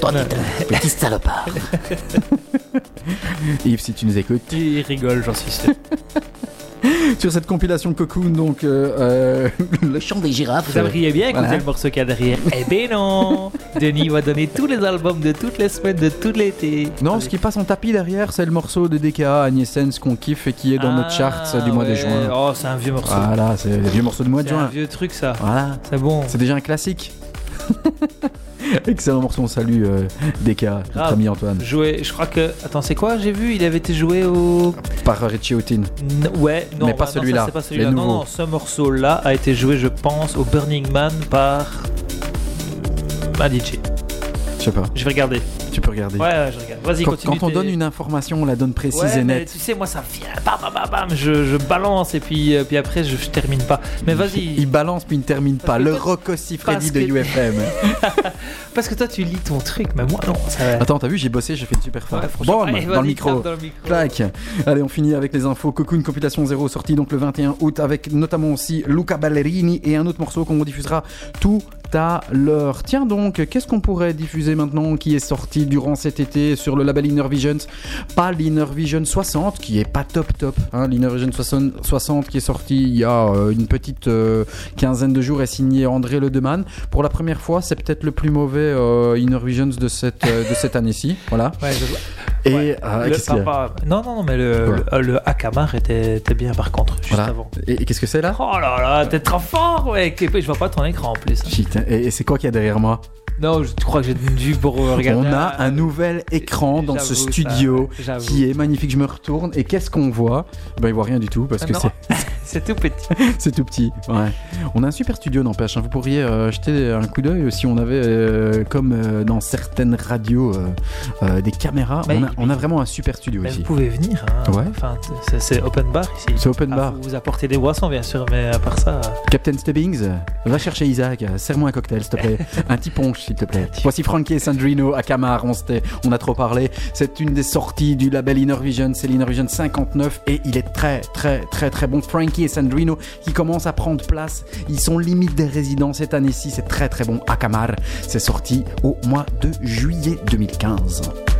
Speaker 7: Toi, petit salopard.
Speaker 5: Yves, si tu nous écoutes.
Speaker 1: Il rigole, j'en suis sûr.
Speaker 5: Sur cette compilation Cocoon, donc euh, euh,
Speaker 7: Le chant des girafes.
Speaker 1: Vous aimeriez bien
Speaker 5: Voilà.
Speaker 1: le morceau qu'il y a derrière Eh ben non Denis va donner tous les albums de toutes les semaines, de tout l'été.
Speaker 5: Non, ce qui passe en tapis derrière, c'est le morceau de DKA Agnès Sens qu'on kiffe et qui est dans notre chart du mois de
Speaker 1: Ah,
Speaker 5: juin.
Speaker 1: Oh, c'est un vieux morceau.
Speaker 5: Voilà, c'est le vieux morceau du mois de
Speaker 1: c'est un
Speaker 5: juin.
Speaker 1: vieux truc ça.
Speaker 5: Voilà,
Speaker 1: C'est bon.
Speaker 5: c'est déjà un classique. Excellent morceau, on salue euh, notre
Speaker 1: Grave.
Speaker 5: ami Antoine,
Speaker 1: Joué, je crois que. Attends, c'est quoi J'ai vu, il avait été joué au.
Speaker 5: par Richie Houghton.
Speaker 1: Ouais, non,
Speaker 5: Mais
Speaker 1: bah,
Speaker 5: celui-là.
Speaker 1: Non, non, ce morceau-là a été joué, je pense, au Burning Man par. DJ.
Speaker 5: Je sais pas,
Speaker 1: Je vais regarder.
Speaker 5: Tu peux regarder.
Speaker 1: Ouais, ouais, je regarde. Vas-y,
Speaker 5: Quand,
Speaker 1: continue.
Speaker 5: quand on donne une information, on la donne précise
Speaker 1: Ouais,
Speaker 5: et
Speaker 1: mais
Speaker 5: nette.
Speaker 1: tu sais, moi ça vient, bam, bam, bam, bam, je, je balance et puis, euh, puis après je, je termine pas. Mais vas-y,
Speaker 5: Il balance puis il ne termine pas. Le Siffredi
Speaker 1: parce
Speaker 5: de
Speaker 1: que-
Speaker 5: UFM.
Speaker 1: parce que toi tu lis ton truc, mais moi non. Ça.
Speaker 5: Attends, t'as vu, j'ai bossé, j'ai fait une super
Speaker 1: Ouais,
Speaker 5: fin.
Speaker 1: franchement,
Speaker 5: Bon,
Speaker 1: allez,
Speaker 5: dans le micro.
Speaker 1: dans le micro.
Speaker 5: Clac. Allez, on finit avec les infos. Cocoon Compilation 0 sorti donc le 21 août avec notamment aussi Luca Ballerini et un autre morceau qu'on diffusera tout à l'heure. Tiens donc, qu'est-ce qu'on pourrait diffuser maintenant qui est sorti durant cet été sur le label Inner Visions Pas l'Inner Vision 60 qui est pas top top. Hein, L'Inner Vision 60, 60 qui est sorti il y a euh, une petite euh, quinzaine de jours est signé André Ledeman. Pour la première fois, c'est peut-être le plus mauvais euh, Inner Visions de cette, de cette année-ci. Voilà.
Speaker 1: Ouais, je.
Speaker 5: Et
Speaker 1: Ouais. Le- Non, non, non, mais le,
Speaker 5: Quoi
Speaker 1: le, le Akamar était, était bien par contre, juste
Speaker 5: Voilà.
Speaker 1: avant.
Speaker 5: Et, et qu'est-ce que c'est là?
Speaker 1: Oh là là, t'es trop fort, ouais. Je vois pas ton écran en plus.
Speaker 5: Shit, et, et c'est quoi qu'il y a derrière moi?
Speaker 1: Non, je crois que j'ai dû pour regarder.
Speaker 5: On a un nouvel écran dans ce
Speaker 1: ça,
Speaker 5: studio qui est magnifique. Je me retourne et qu'est-ce qu'on voit? Ben il voit rien du tout parce
Speaker 1: Ah
Speaker 5: que c'est
Speaker 1: C'est tout petit.
Speaker 5: c'est tout petit. Ouais. On a un super studio n'empêche. hein. Vous pourriez euh, jeter un coup d'œil si on avait euh, comme euh, dans certaines radios euh, euh, des caméras.
Speaker 1: Mais-
Speaker 5: on, a, on a vraiment un super studio
Speaker 1: Mais
Speaker 5: ici.
Speaker 1: vous pouvez venir. Hein.
Speaker 5: Ouais.
Speaker 1: Enfin, c'est- open bar ici.
Speaker 5: C'est open
Speaker 1: Ah,
Speaker 5: bar.
Speaker 1: Vous vous apportez des boissons, bien sûr, mais à part ça. euh,
Speaker 5: Captain Stubbings, va chercher Isaac, serre-moi un cocktail s'il te plaît. un petit punch s'il te plaît. Voici Frankie et Sandrino à Camar, on, on a trop parlé. C'est une des sorties du label Inner Vision, c'est l'Inner Vision 59 et il est très très très très bon. Frankie et Sandrino qui commencent à prendre place, ils sont limite des résidents cette année-ci, c'est très très bon à Camar. C'est sorti au mois de juillet 2015.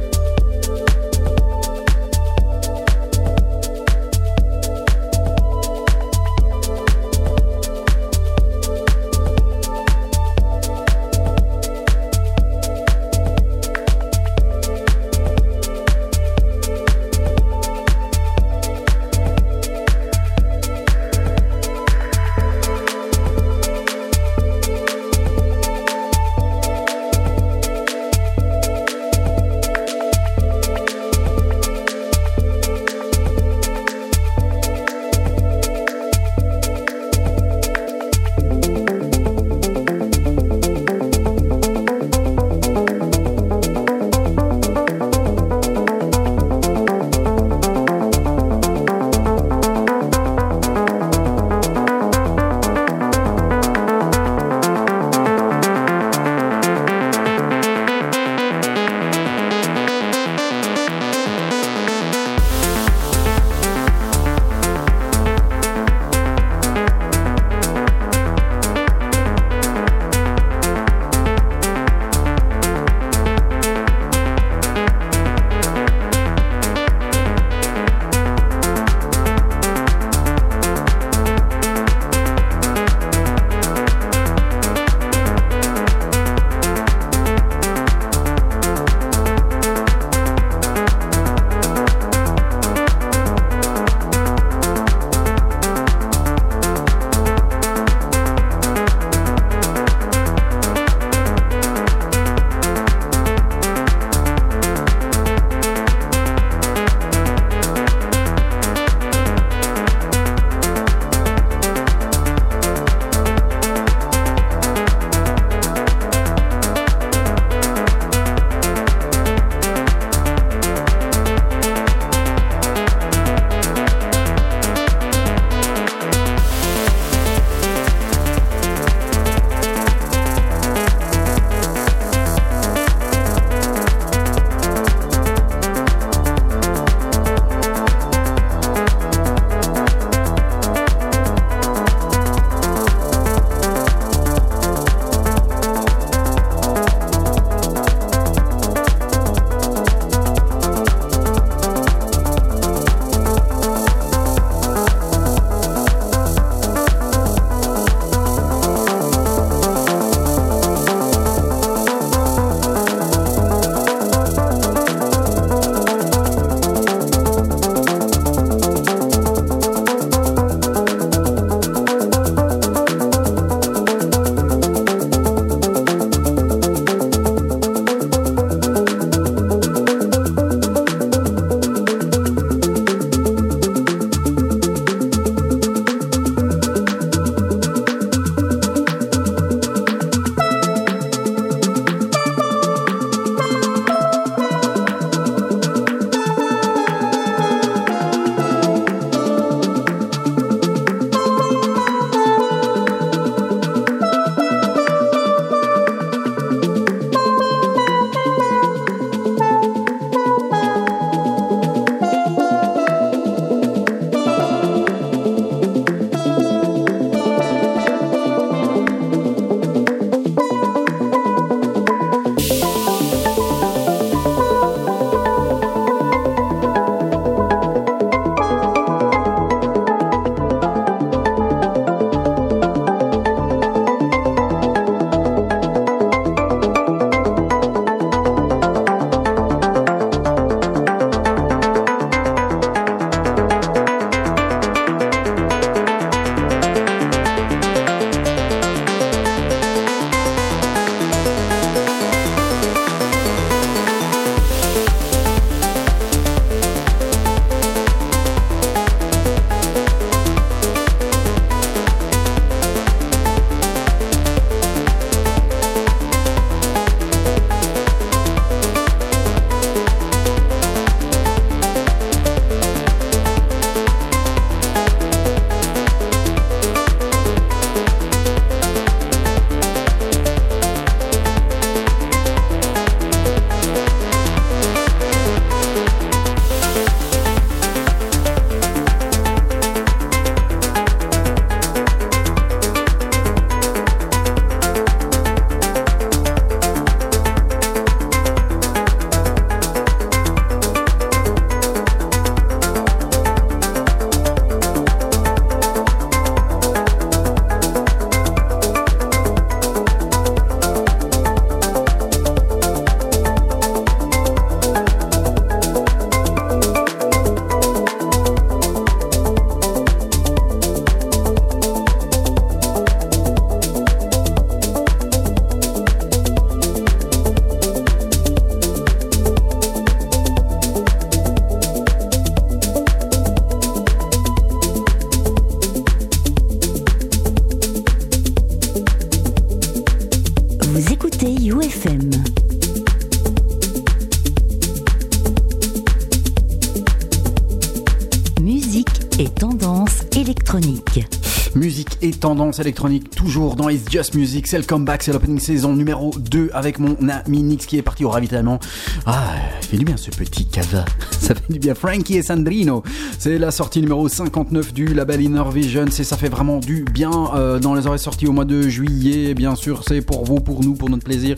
Speaker 2: Électronique,
Speaker 5: toujours dans It's Just Music. C'est le comeback, c'est l'opening saison numéro 2 avec mon ami Nix qui est parti au ravitaillement. Ah, il fait du bien ce petit cava. Ça fait du bien. Frankie et Sandrino. C'est la sortie numéro 59 du label Inner Vision. C'est, ça fait vraiment du bien euh, dans les oreilles sorties au mois de juillet. Bien sûr, c'est pour vous, pour nous, pour notre plaisir.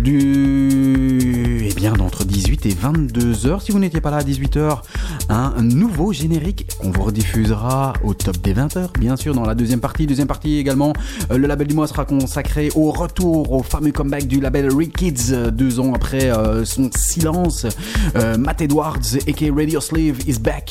Speaker 5: Du. Eh bien, d'entre 18 et 22 heures. Si vous n'étiez pas là à 18 heures, un nouveau générique qu'on vous rediffusera au top des 20 heures, bien sûr, dans la deuxième partie. Deuxième partie également, euh, le label du mois sera consacré au retour, au fameux comeback du label Rick Kids, euh, deux ans après euh, son silence. Matt Edwards, aka Radio Slave, is back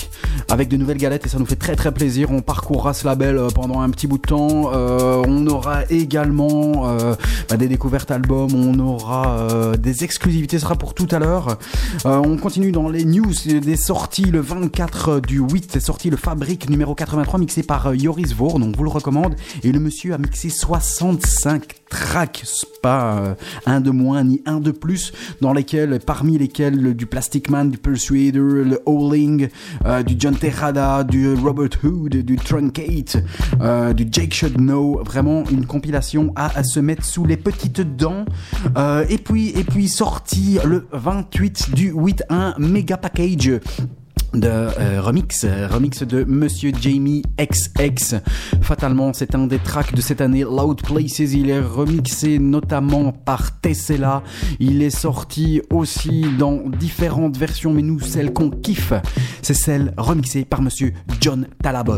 Speaker 5: avec de nouvelles galettes et ça nous fait très très plaisir. On parcourra ce label euh, pendant un petit bout de temps. Euh, on aura également euh, bah, des découvertes albums, on aura des exclusivités, ce sera pour tout à l'heure. On continue dans les news des sorties le 24 du 8, c'est sorti le Fabrique numéro 83 mixé par Yoris Vour, donc vous le recommande. Et le monsieur a mixé 65 tracks, pas euh, un de moins ni un de plus, dans lesquels, parmi lesquels le- du Plastic Man, du Persuader, le Howling, euh, du John Terrada, du Robert Hood, du Truncate, euh, du Jake Should Know, vraiment une compilation à, se mettre sous les petites dents. Et puis, et puis sorti le 28 du 8, un méga package de euh, remix, euh, remix de Monsieur Jamie XX. Fatalement, c'est un des tracks de cette année, Loud Places. Il est remixé notamment par Tessella. Il est sorti aussi dans différentes versions, mais nous, celle qu'on kiffe, c'est celle remixée par Monsieur John Talabot.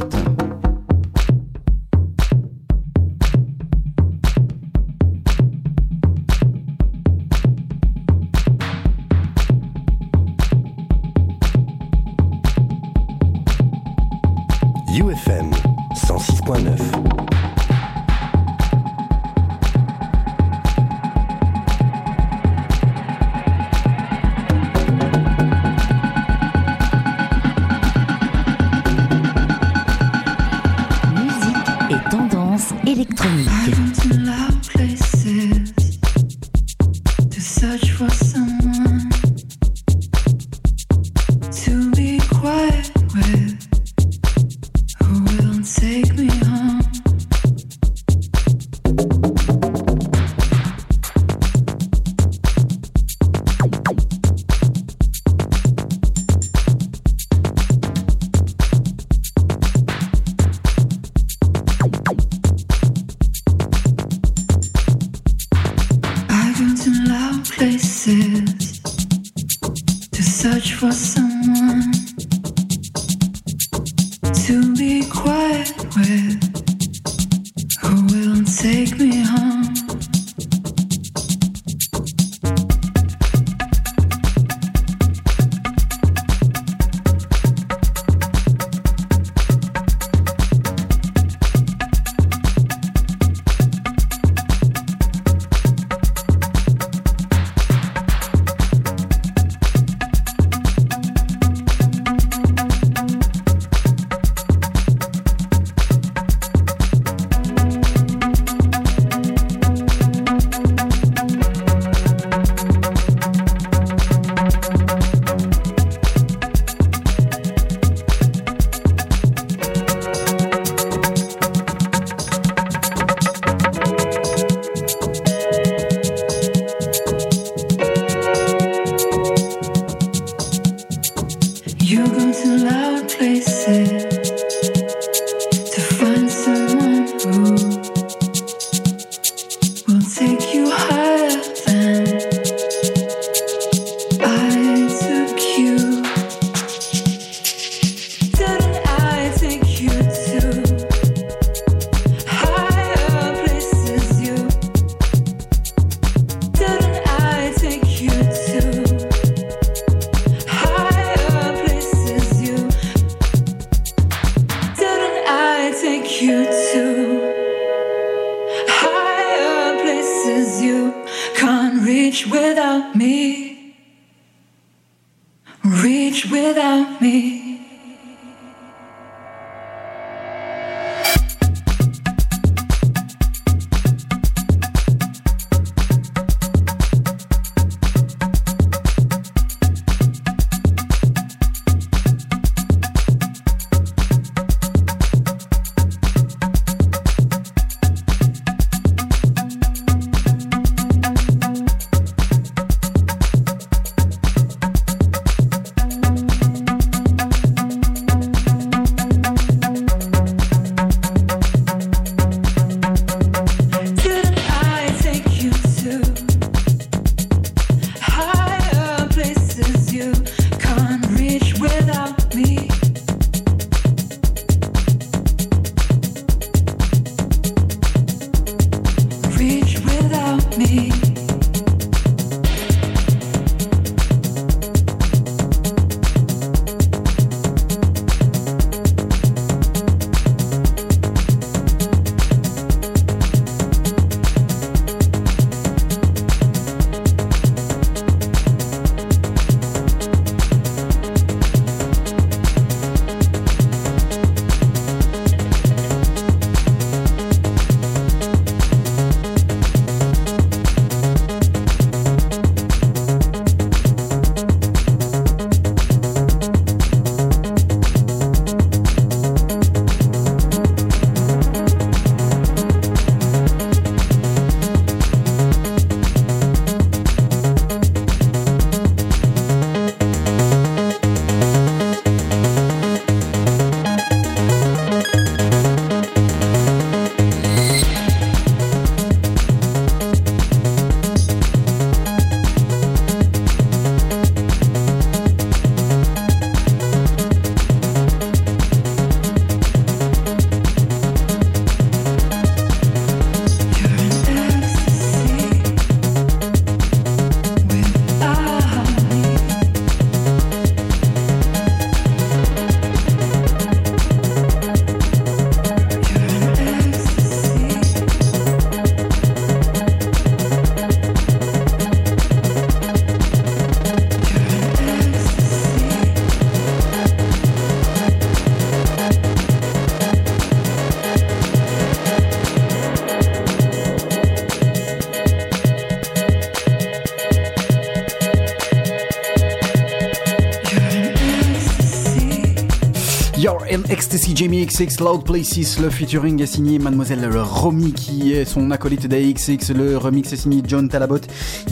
Speaker 5: Ecstasy Jamie XX Loud Places. Le featuring est signé Mademoiselle Romy qui est son acolyte d'AXX. Le remix est signé John Talabot.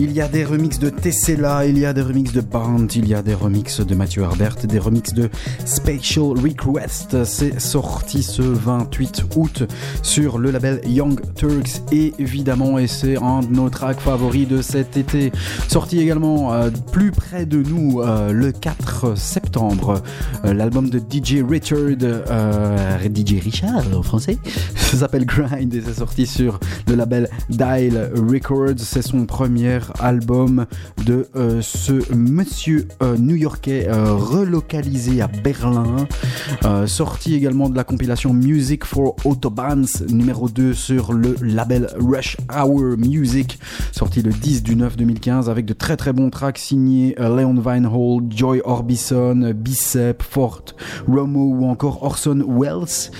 Speaker 5: Il y a des remixes de Tessella, il y a des remixes de Band, il y a des remixes de Mathieu Herbert, des remixes de Special Request. C'est sorti ce 28 août sur le label Young Turks évidemment et c'est un de nos tracks favoris de cet été. Sorti également euh, plus près de nous euh, le 4 septembre. Euh, L'album de DJ Richard, DJ Richard en français, ça s'appelle Grind et c'est sorti sur le label Dial Records. C'est son premier album de euh, ce monsieur euh, new-yorkais euh, relocalisé à Berlin. Sorti également de la compilation Music for Autobahns numéro 2 sur le label Rush Hour Music, sorti le 10 du 9 2015 avec de très très bons tracks signés Leon Vinehall, Joy Orbison, Bicep, Fort, Romo ou encore Orson Welles.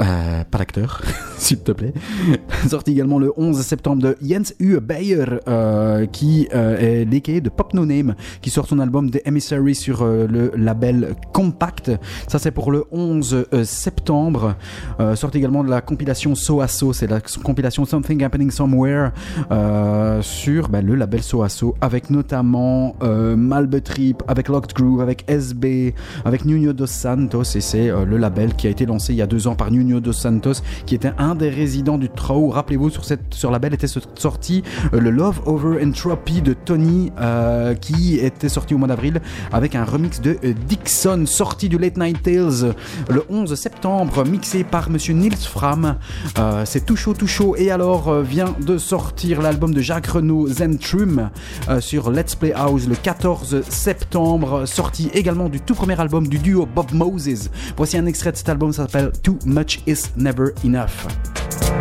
Speaker 5: Euh, pas l'acteur, s'il te plaît. Sorti également le 11 septembre de Jens U. Bayer, euh, qui euh, est l'équé de Pop No Name, qui sort son album The Emissary sur le label Compact. Ça, c'est pour le 11 euh, septembre. Sorti également de la compilation So So, c'est la compilation Something Happening Somewhere sur bah, le label So So, avec notamment Malbe Trip, avec Locked Groove, avec SB, avec Nuno Dos Santos, et c'est le label qui a été lancé il y a deux ans par Nuno Dos Santos, qui était un des résidents du Trow. Rappelez-vous, sur cette sur label était sorti euh, le Love Over Entropy de Tony, euh, qui était sorti au mois d'avril avec un remix de euh, Dixon, sorti du Late Night Tales le 11 septembre, mixé par Monsieur Nils Fram. C'est tout chaud, tout chaud. Et alors vient de sortir l'album de Jacques Renaud, Zentrum, sur Let's Play House le 14 septembre, sorti également du tout premier album du duo Bob Moses. Voici un extrait de cet album, ça s'appelle Too Much Is Never Enough.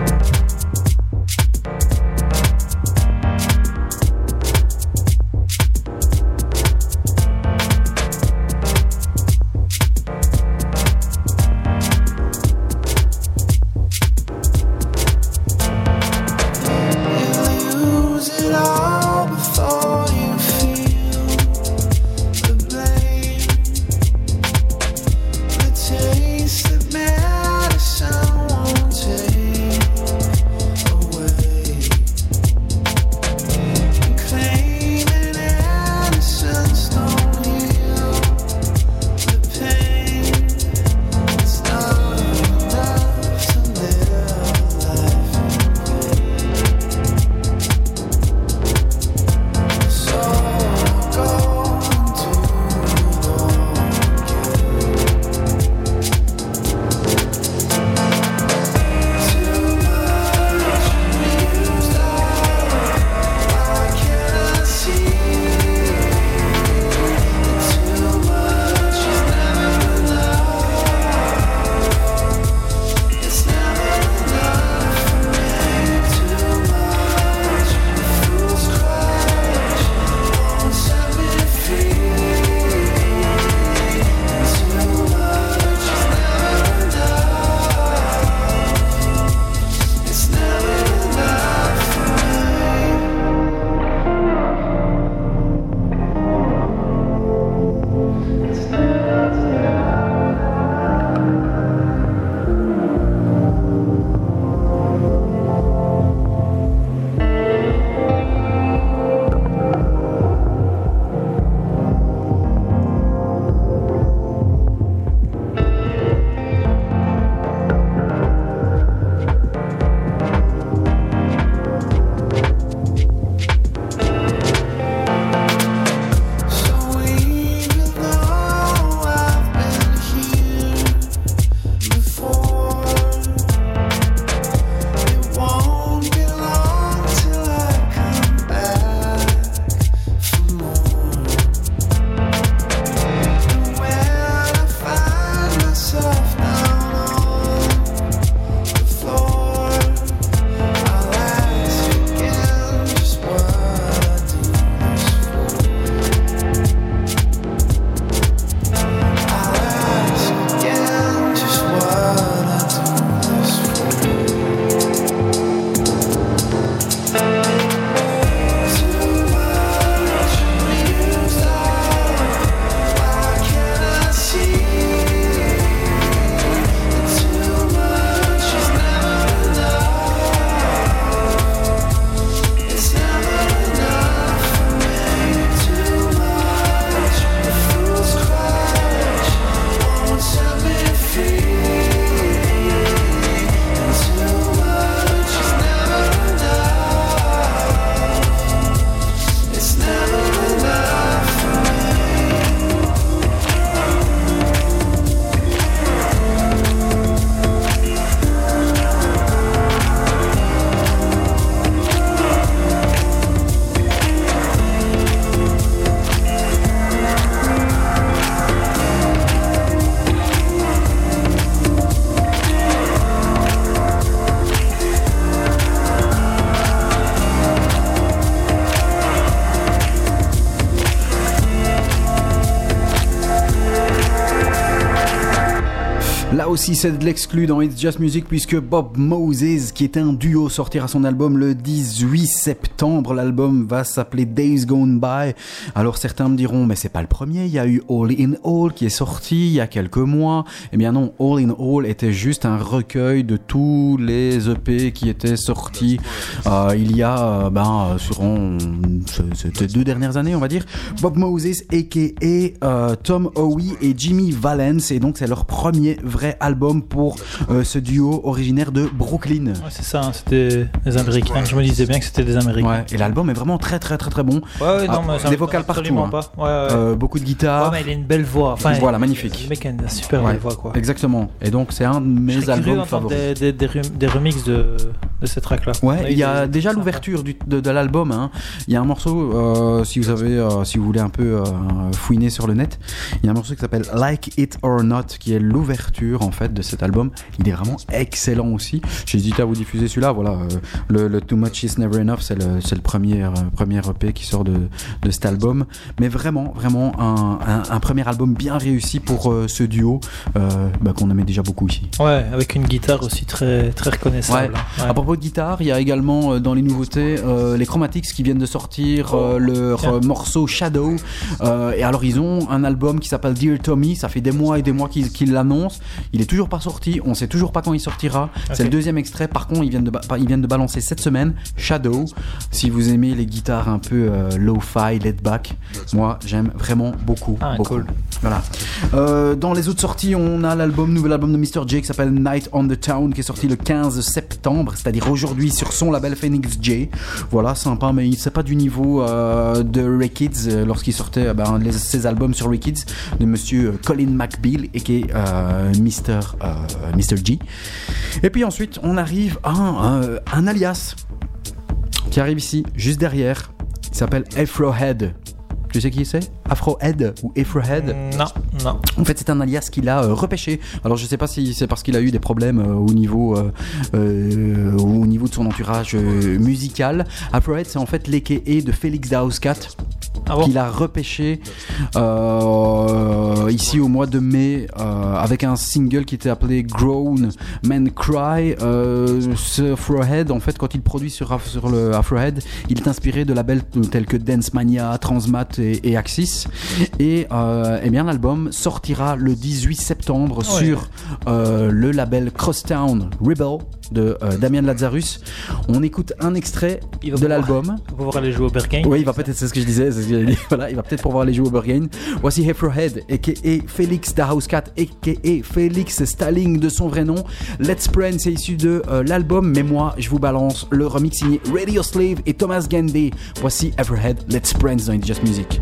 Speaker 5: Aussi, c'est de l'exclu dans It's Just Music puisque Bob Moses, qui est un duo, sortira son album le 18 septembre. L'album va s'appeler Days Gone By. Alors certains me diront, mais c'est pas le premier. Il y a eu All in All qui est sorti il y a quelques mois. Eh bien non, All in All était juste un recueil de tous les EP qui étaient sortis euh, il y a euh, ben, euh, sur ces deux dernières années, on va dire. Bob Moses, a.k.a. Tom Howie et Jimmy Valence. Et donc c'est leur premier vrai album pour euh, ce duo originaire de Brooklyn.
Speaker 1: Ouais, c'est ça, hein, c'était des Américains. Je me disais bien que c'était des Américains.
Speaker 5: Ouais, et l'album est vraiment très très très très bon.
Speaker 1: Ouais, ouais, non,
Speaker 5: Ah,
Speaker 1: mais
Speaker 5: des vocals partout. hein.
Speaker 1: pas. Ouais, ouais.
Speaker 5: Euh, beaucoup de guitare.
Speaker 1: Ouais, mais il a une belle voix. Enfin,
Speaker 5: voilà,
Speaker 1: il-
Speaker 5: magnifique.
Speaker 1: Le mec a une super
Speaker 5: Ouais,
Speaker 1: belle voix, quoi.
Speaker 5: Exactement. Et donc c'est un de mes albums favoris.
Speaker 1: des, des, des, rem- des remixes de, de ces tracks-là.
Speaker 5: Ouais, il y a
Speaker 1: des-
Speaker 5: déjà l'ouverture de, de l'album. hein. Il y a un morceau, euh, si vous avez, euh, si vous voulez un peu euh, fouiner sur le net, il y a un morceau qui s'appelle Like It or Not, qui est l'ouverture en fait de cet album. Il est vraiment excellent aussi. J'ai hésité à vous diffuser celui-là. Voilà, euh, le, le Too Much Is Never Enough, c'est le, le premier, euh, premier EP qui sort de, de cet album. Mais vraiment, vraiment un, un- un premier album bien réussi pour euh, ce duo bah, qu'on aimait déjà beaucoup ici.
Speaker 1: Ouais, avec une guitare aussi très, très reconnaissable.
Speaker 5: Ouais.
Speaker 1: hein. Ouais.
Speaker 5: À propos de guitare, il y a également dans les nouveautés les Chromatics qui viennent de sortir euh, leur
Speaker 1: tiens.
Speaker 5: morceau Shadow. Et alors ils ont un album qui s'appelle Dear Tommy. Ça fait des mois et des mois qu'ils qu'ils l'annoncent. Il est toujours pas sorti. On sait toujours pas quand il sortira. C'est le deuxième extrait. Par contre, ils viennent de ba- ils viennent de balancer cette semaine Shadow. Si vous aimez les guitares un peu euh, low-fi, laid back, moi j'aime vraiment beaucoup.
Speaker 1: Ah,
Speaker 5: beaucoup.
Speaker 1: cool.
Speaker 5: Voilà. Euh, dans les autres sorties, on a l'album, nouvel album de Mr. J qui s'appelle Night on the Town qui est sorti le 15 septembre, c'est-à-dire aujourd'hui sur son label Phoenix J. Voilà, sympa, mais c'est pas du niveau euh, de Ray Kids lorsqu'il sortait euh, ben, les- ses albums sur Ray Kids de monsieur Colin McBeal et qui est euh, Mr. euh, Mr. G. Et puis ensuite, on arrive à un, un- un alias qui arrive ici, juste derrière. Il s'appelle Afrohead. Tu sais qui c'est? Afrohead ou Afrohead?
Speaker 1: Non, non.
Speaker 5: en fait, c'est un alias qu'il a euh, repêché. Alors, je sais pas si c'est parce qu'il a eu des problèmes euh, au niveau euh, au niveau de son entourage musical. Afrohead, c'est en fait l'AKA de Félix Dauskat.
Speaker 1: Ah bon
Speaker 5: qu'il a repêché euh, ici au mois de mai euh, avec un single qui était appelé Grown Men Cry. Euh, ce Afrohead, en fait, quand il produit sur, sur le Afrohead, il est inspiré de labels tels que Dance Mania, Transmat et, et Axis. Et euh, eh bien, l'album sortira le 18 septembre
Speaker 1: Ouais.
Speaker 5: sur le label Crosstown Rebel de Damien Lazarus. On écoute un extrait
Speaker 1: Il va
Speaker 5: de l'album.
Speaker 1: Va pouvoir aller jouer au Berghain.
Speaker 5: Oui, il va peut-être, c'est ce que je disais, il va peut-être pouvoir aller jouer au Burgain. Voici Hefferhead, aka Félix Dahouskat, aka Félix Stalling de son vrai nom. Let's Pray, c'est issu de euh, l'album, mais moi, je vous balance le remix signé Radio Slave et Thomas Gandhi. Voici Everhead, Let's Pray dans Just Music.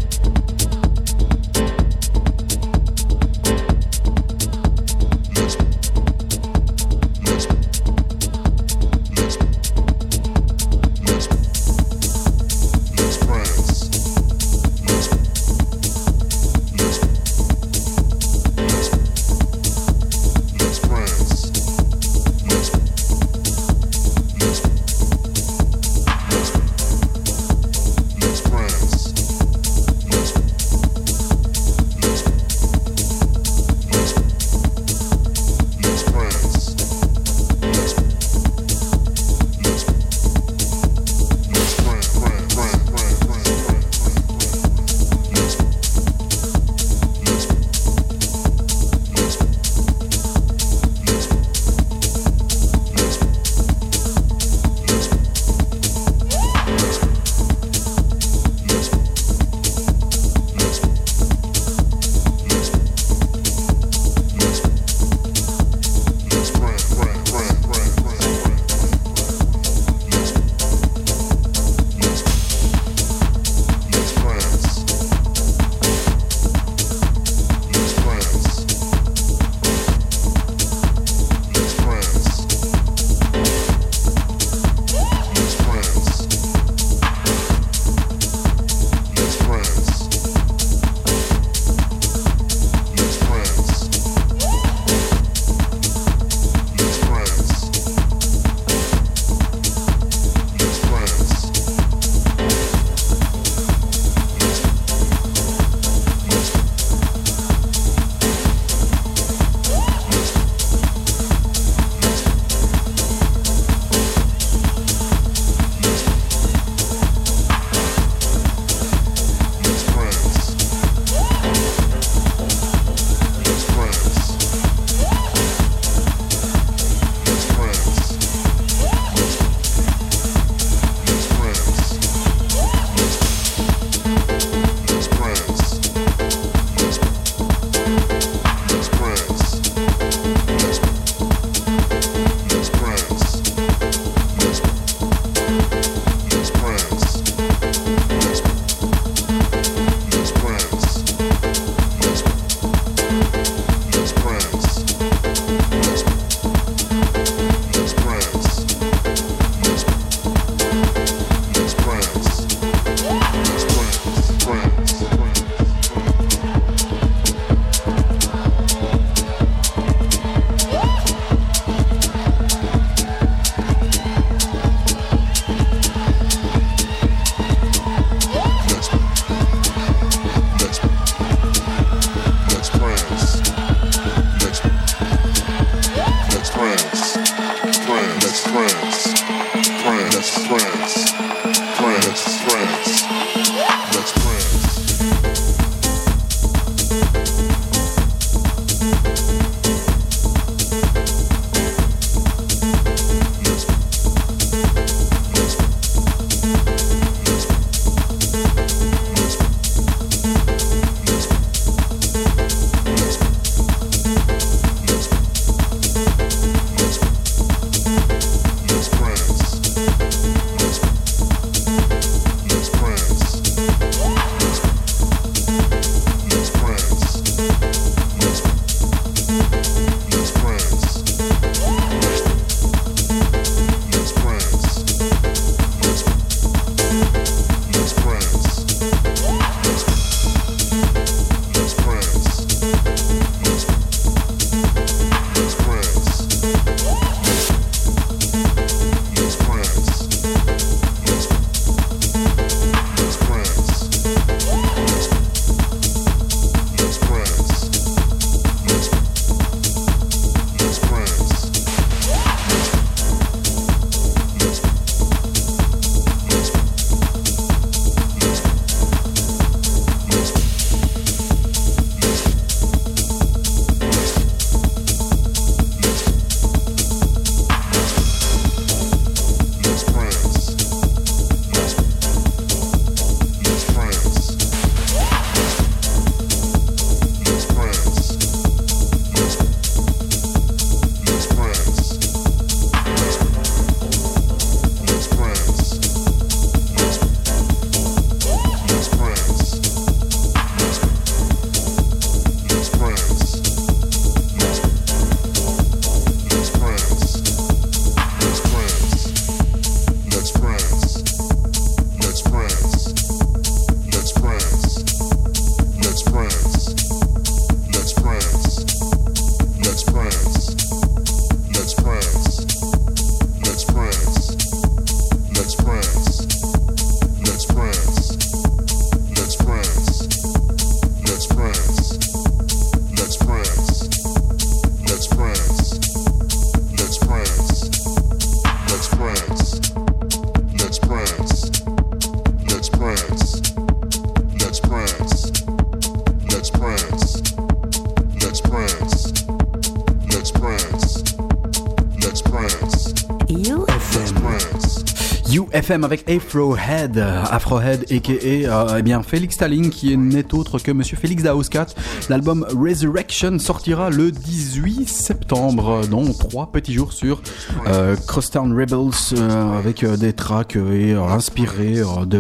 Speaker 5: UFM avec Afrohead, Afrohead aka euh, eh bien Félix Stalling qui n'est autre que Monsieur Félix Daouskat. L'album Resurrection sortira le 18 septembre, dans trois petits jours sur euh, Crosstown Rebels euh, avec euh, des tracks inspirés de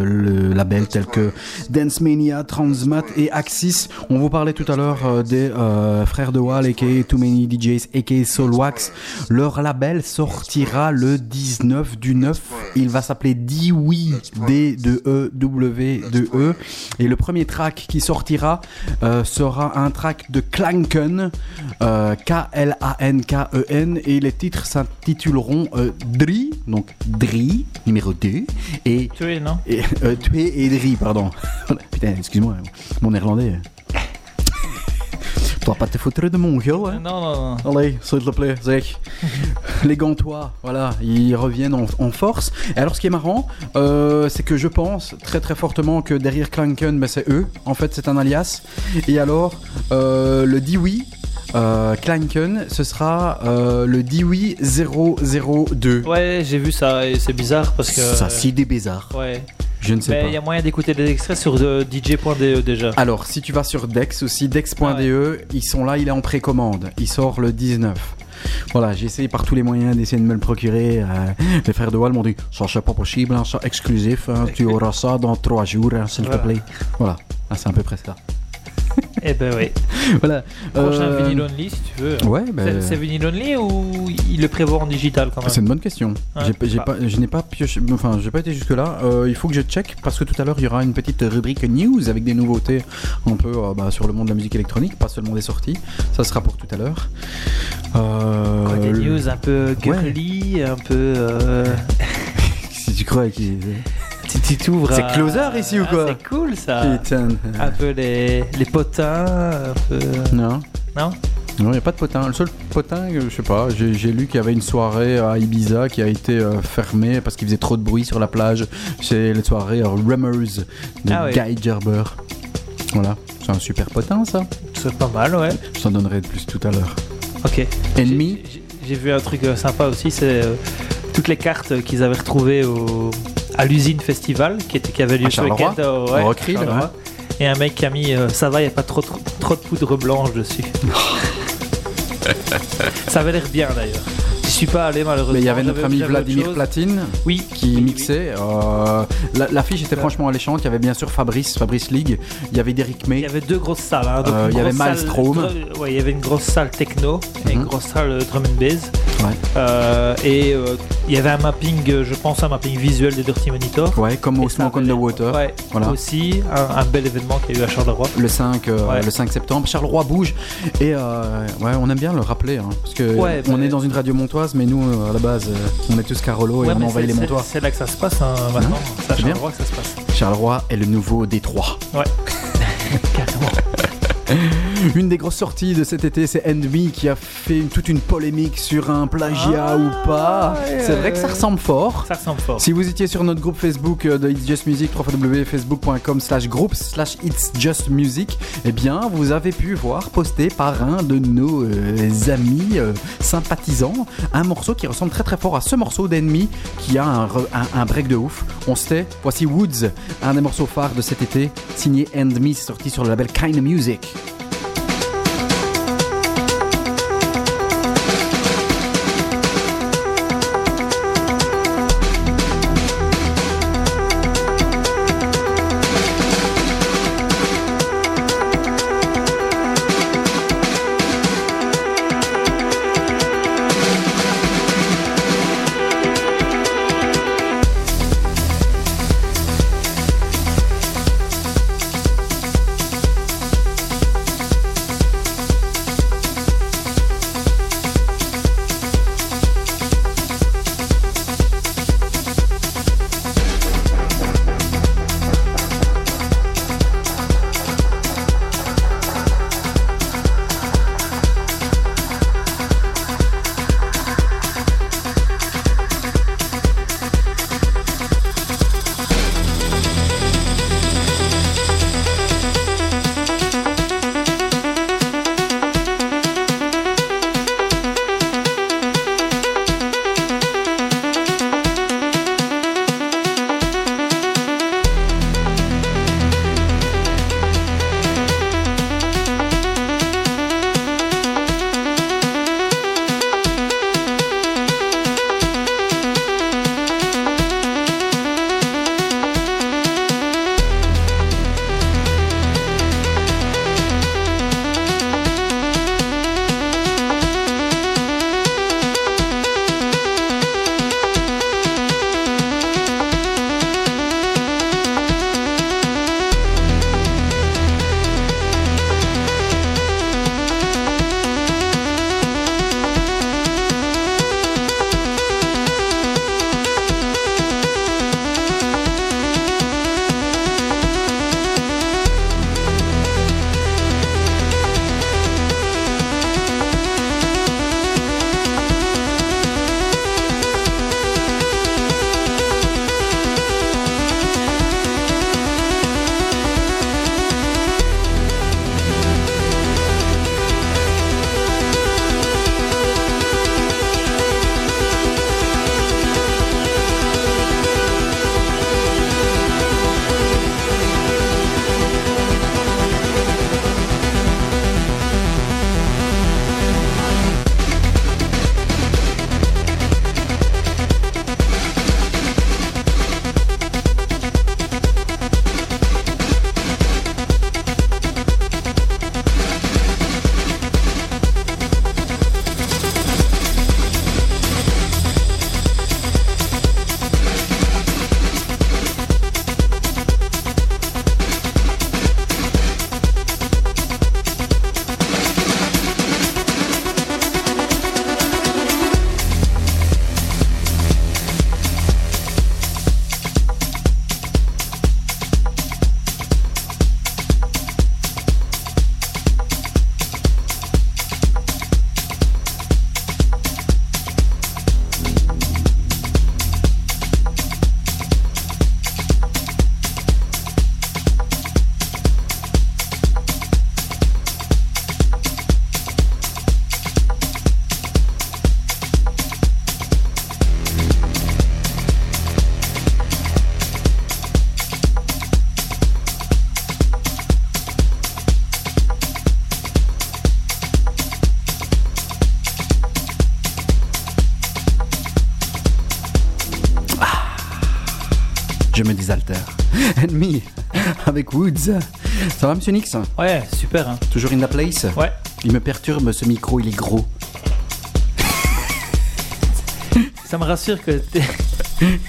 Speaker 5: labels tels que Dance Mania, Transmat et Axis. On vous parlait tout à l'heure des frères de Wall aka Too Many DJs aka Soulwax. Leur label sortira le 19 du 9. Il va s'appeler Dewey, D de E W de E. Et le premier track qui sortira euh, sera un track de Klanken, euh, K-L-A-N-K-E-N. Et les titres s'intituleront euh, Dri, donc Dri, numéro 2, et
Speaker 1: Tu es, non?
Speaker 5: et, Tué et Dri, pardon. Putain, excuse-moi, mon néerlandais. Tu vas pas te foutre de mon gueule, hein
Speaker 1: Non, non, non.
Speaker 5: Allez, s'il te plaît, Zach. Les Gantois, voilà, ils reviennent en, en force. Et alors, ce qui est marrant, euh, c'est que je pense très très fortement que derrière Klanken, ben, c'est eux. En fait, c'est un alias. Et alors, euh, le Dewey, euh, Klanken, ce sera euh, le Dewey 002.
Speaker 1: Ouais, j'ai vu ça et c'est bizarre parce que.
Speaker 5: Ça, c'est des bizarres.
Speaker 1: Ouais.
Speaker 5: Je ne sais
Speaker 1: Mais
Speaker 5: pas.
Speaker 1: il y a moyen d'écouter des extraits sur euh, DJ.de déjà.
Speaker 5: Alors, si tu vas sur Dex aussi, dex.de,
Speaker 1: Ah
Speaker 5: ils sont là, il est en précommande. Il sort le 19. Voilà, j'ai essayé par tous les moyens d'essayer de me le procurer. euh, les frères de Wall m'ont dit ça c'est pas possible, hein, ça exclusif, hein, tu auras ça dans trois jours, hein, s'il
Speaker 1: Voilà.
Speaker 5: te plaît. Voilà, c'est à peu près ça.
Speaker 1: Eh ben oui.
Speaker 5: Voilà.
Speaker 1: Prochain
Speaker 5: Euh,
Speaker 1: vinyle only si tu veux.
Speaker 5: Ouais, ben-
Speaker 1: C'est- vinyle only ou il le prévoit en digital quand même?
Speaker 5: C'est une bonne question.
Speaker 1: Ouais,
Speaker 5: J'ai- pas, je n'ai pas pioché, enfin, j'ai pas été jusque là. il faut que je check parce que tout à l'heure il y aura une petite rubrique news avec des nouveautés un peu euh, bah, sur le monde de la musique électronique, pas seulement des sorties. Ça sera pour tout à l'heure. Euh,
Speaker 1: Quoi, des news un peu girly, un peu. euh,
Speaker 5: Si tu crois qu'il.
Speaker 1: Tu tu t'ouvres
Speaker 5: C'est
Speaker 1: à-
Speaker 5: closer ici ou
Speaker 1: Ah,
Speaker 5: quoi
Speaker 1: C'est cool ça.
Speaker 5: Putain.
Speaker 1: Un peu les, les potins, un peu.
Speaker 5: Non.
Speaker 1: Non
Speaker 5: Non, il n'y a pas de potin. Le seul potin, euh, je sais pas, j'ai j'ai lu qu'il y avait une soirée à Ibiza qui a été euh, fermée parce qu'il faisait trop de bruit sur la plage. C'est la soirée euh, Rummers de
Speaker 1: Ah.
Speaker 5: Guy Gerber. Voilà, c'est un super potin ça.
Speaker 1: C'est pas mal, ouais.
Speaker 5: Je t'en donnerai de plus tout à l'heure.
Speaker 1: Ok.
Speaker 5: Ennemi
Speaker 1: J'ai- J'ai vu un truc euh, sympa aussi, c'est euh, toutes les cartes euh, qu'ils avaient retrouvées au, à l'usine festival qui, était, qui avait lieu
Speaker 5: À
Speaker 1: ce week-end. euh, ouais,
Speaker 5: ouais.
Speaker 1: Et un mec qui a mis euh, ça va, il n'y a pas trop, trop, trop de poudre blanche dessus. ça avait l'air bien d'ailleurs. Je suis pas allé malheureusement.
Speaker 5: Mais il y avait notre ami Vladimir. Platine
Speaker 1: Oui.
Speaker 5: qui mixait. euh, la- L'affiche était franchement alléchante. Il y avait bien sûr Fabrice, Fabrice League. Il y avait Derrick May.
Speaker 1: Il y avait deux grosses salles. hein, donc
Speaker 5: il y avait
Speaker 1: salle-
Speaker 5: Maelstrom.
Speaker 1: ouais, il y avait une grosse salle techno et une
Speaker 5: Mhm.
Speaker 1: grosse salle drum and bass.
Speaker 5: Ouais.
Speaker 1: Euh, et euh, il y avait un mapping, euh, je pense, un mapping visuel des Dirty Monitor.
Speaker 5: Ouais, comme au Smoke on the Water.
Speaker 1: Ouais,
Speaker 5: Voilà.
Speaker 1: aussi un, un bel événement qu'il y a eu à Charleroi.
Speaker 5: Le 5, euh,
Speaker 1: Ouais.
Speaker 5: le 5 septembre, Charleroi bouge et euh, ouais, on aime bien le rappeler hein, parce que
Speaker 1: Ouais,
Speaker 5: on
Speaker 1: bah-
Speaker 5: est dans une radio montoise, mais nous euh, à la base euh, on est tous Carolo et on envahit les Montois.
Speaker 1: c'est- là que ça se passe hein, maintenant. C'est à
Speaker 5: bien.
Speaker 1: Charleroi que ça se passe.
Speaker 5: Charleroi est le nouveau Détroit.
Speaker 1: Ouais. Carrément.
Speaker 5: Une des grosses sorties de cet été, c'est Enemy qui a fait une- toute une polémique sur un plagiat ou pas.
Speaker 1: ouais,
Speaker 5: c'est vrai que ça ressemble fort.
Speaker 1: Ça ressemble fort.
Speaker 5: Si vous étiez sur notre groupe Facebook euh, de It's Just Music, www.facebook.com slash groupe slash It's Just Music, eh bien, vous avez pu voir posté par un de nos euh, amis euh, sympathisants un morceau qui ressemble très très fort à ce morceau d'Enemy qui a un, re- un- un break de ouf. On se tait. Voici Woods, un des morceaux phares de cet été, signé c'est sorti sur le label Kind Music. Monsieur Nix
Speaker 1: Ouais, super. Hein.
Speaker 5: Toujours in the place
Speaker 1: Ouais.
Speaker 5: Il me perturbe, ce micro, il est gros.
Speaker 1: Ça me rassure que t'es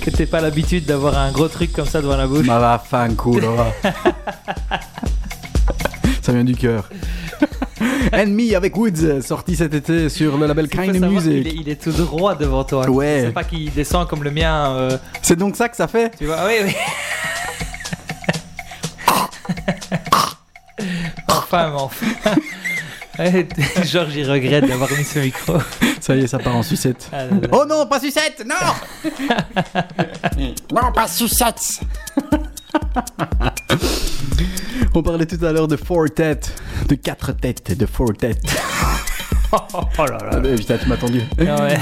Speaker 1: que pas l'habitude d'avoir un gros truc comme ça devant la bouche.
Speaker 5: Ma va, fan cool. Ça vient du cœur. Enemy avec Woods, sorti cet été sur le label Kind Music.
Speaker 1: est, il est tout droit devant toi.
Speaker 5: Ouais.
Speaker 1: C'est pas qu'il descend comme le mien. euh,
Speaker 5: C'est donc ça que ça fait
Speaker 1: tu vois, oui, oui. Enfin, mais enfin. Georges, il regrette d'avoir mis ce micro.
Speaker 5: Ça y est, ça part en sucette.
Speaker 1: Ah là là.
Speaker 7: Oh non, pas sucette, non Non, pas sucette
Speaker 5: On parlait tout à l'heure de four têtes, de quatre têtes, de four têtes.
Speaker 1: Oh, oh là là.
Speaker 5: Ah, bah, putain, tu m'as tendu.
Speaker 1: Ah ouais.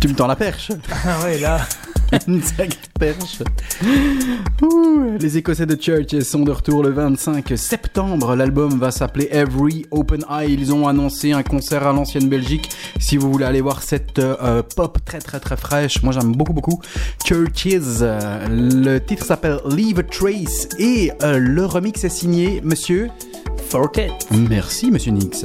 Speaker 5: tu me tends la perche.
Speaker 1: Ah ouais, là.
Speaker 5: Perche. Les Écossais de Church sont de retour le 25 septembre. L'album va s'appeler Every Open Eye. Ils ont annoncé un concert à l'ancienne Belgique. Si vous voulez aller voir cette euh, pop très très très fraîche, moi j'aime beaucoup beaucoup. Churches. le titre s'appelle Leave a Trace et euh, le remix est signé Monsieur.
Speaker 1: Fortet.
Speaker 5: Merci Monsieur Nix.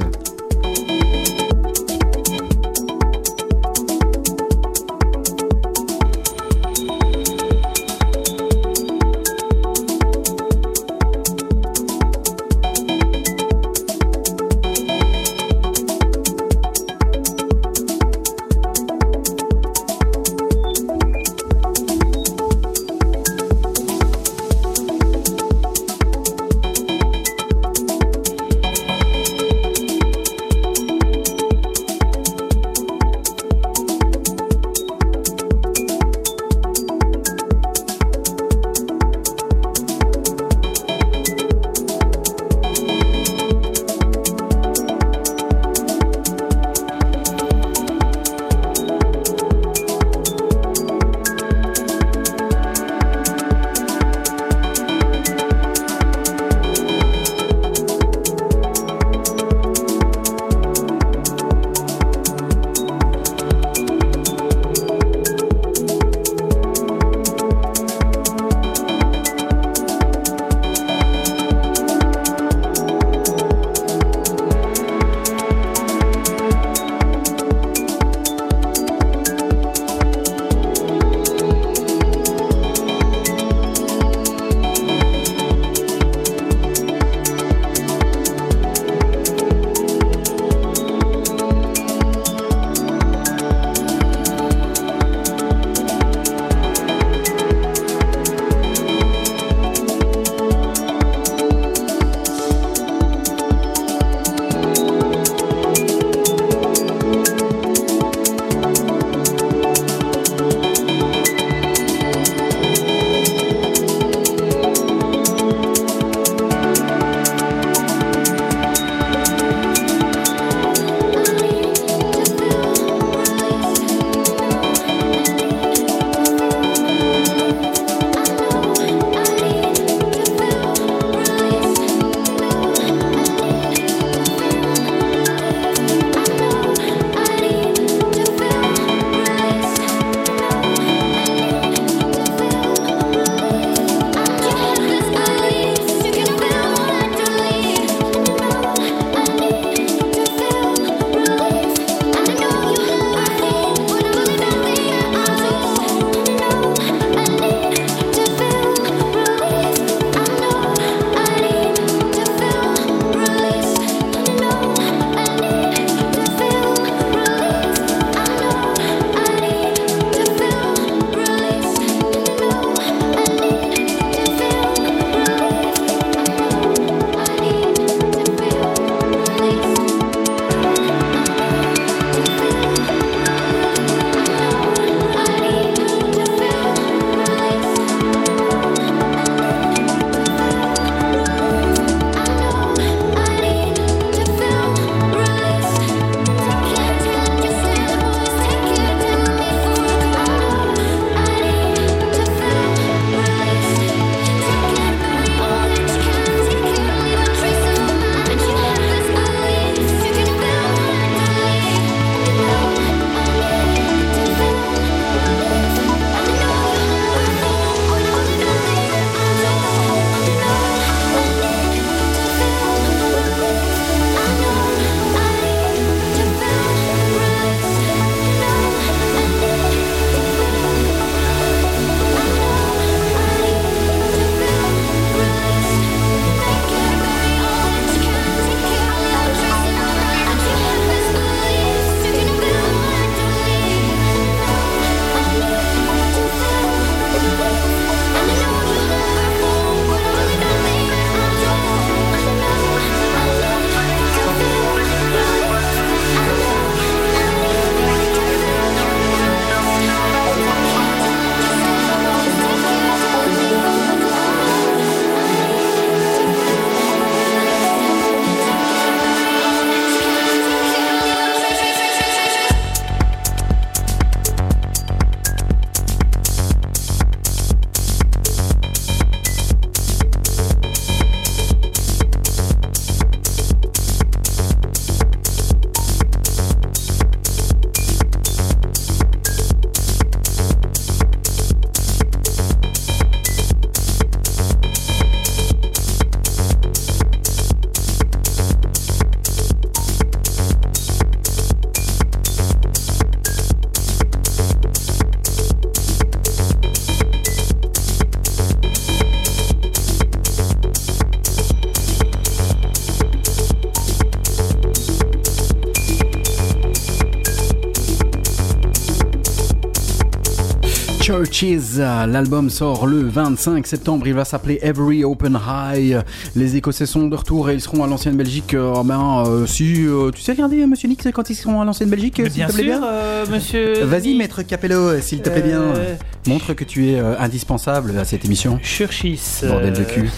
Speaker 5: L'album sort le 25 septembre. Il va s'appeler Every Open High. Les Écossais sont de retour et ils seront à l'ancienne Belgique. Euh, ben, euh, si euh, tu sais regarder, Monsieur Nick, quand ils seront à l'ancienne Belgique, s'il te plaît
Speaker 1: sûr,
Speaker 5: bien.
Speaker 1: euh, monsieur.
Speaker 5: Vas-y, maître Capello, s'il te plaît bien.
Speaker 1: Euh,
Speaker 5: Montre que tu es euh, indispensable à cette émission.
Speaker 1: Churchis.
Speaker 5: Bordel de
Speaker 1: euh,
Speaker 5: cul.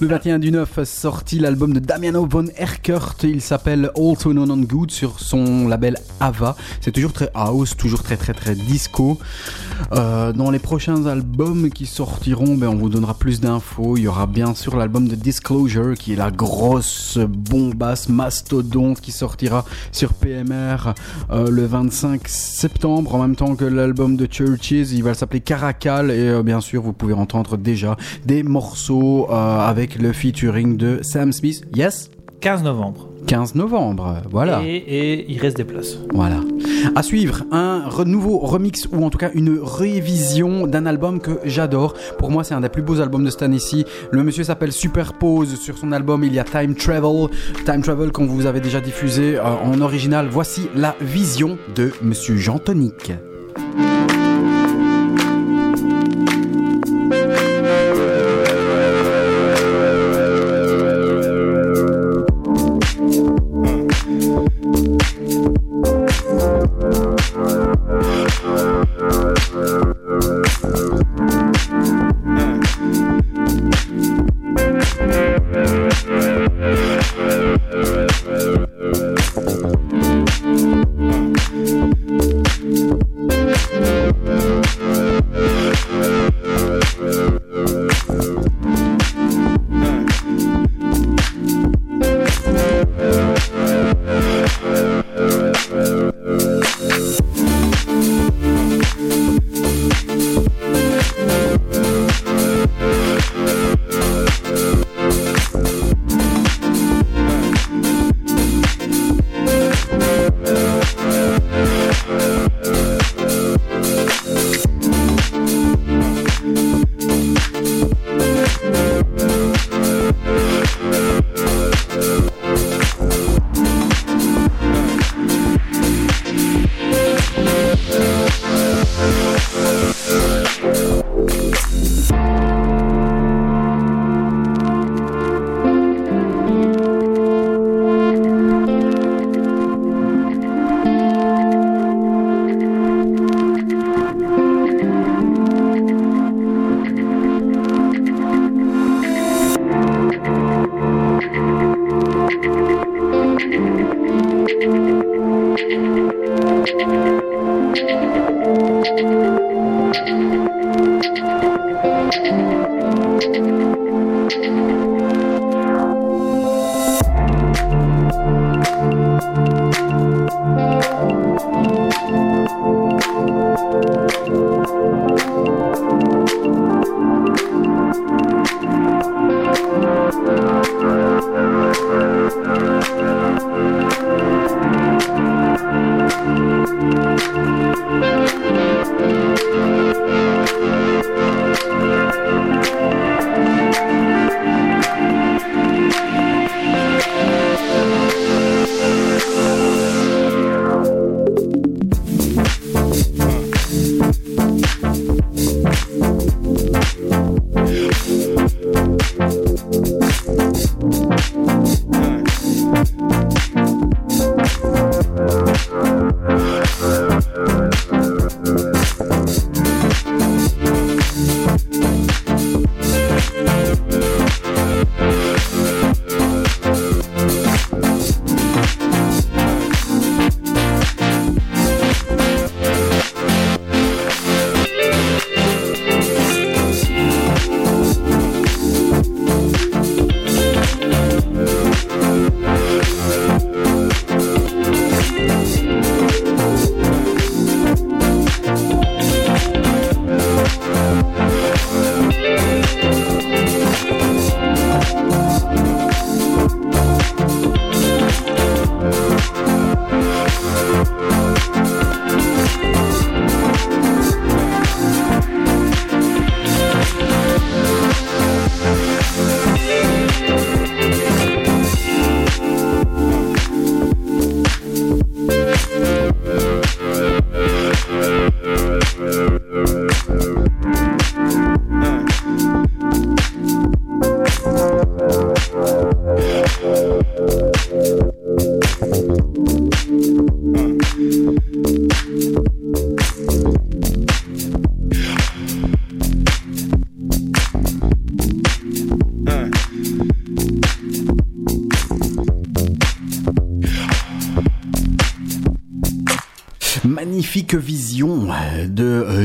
Speaker 5: Le 21 du 9 sorti l'album de Damiano von Erkert. Il s'appelle Also Non On Good sur son label Ava. C'est toujours très house, toujours très très très disco. Euh, dans les prochains albums qui sortiront, ben, on vous donnera plus d'infos. Il y aura bien sûr l'album de Disclosure qui est la grosse bombasse mastodonte qui sortira sur PMR euh, le 25 septembre en même temps que l'album de Churches. Il va s'appeler Caracal et euh, bien sûr vous pouvez entendre déjà des morceaux avec le featuring de Sam Smith. Yes?
Speaker 1: 15 novembre.
Speaker 5: 15 novembre, voilà.
Speaker 1: Et, et il reste des places.
Speaker 5: Voilà. À suivre, un re- nouveau remix ou en tout cas une révision d'un album que j'adore. Pour moi, c'est un des plus beaux albums de cette année-ci. Le monsieur s'appelle Superpose. Sur son album, il y a Time Travel. Time Travel qu'on vous avait déjà diffusé euh, en original. Voici la vision de monsieur Jean Tonic.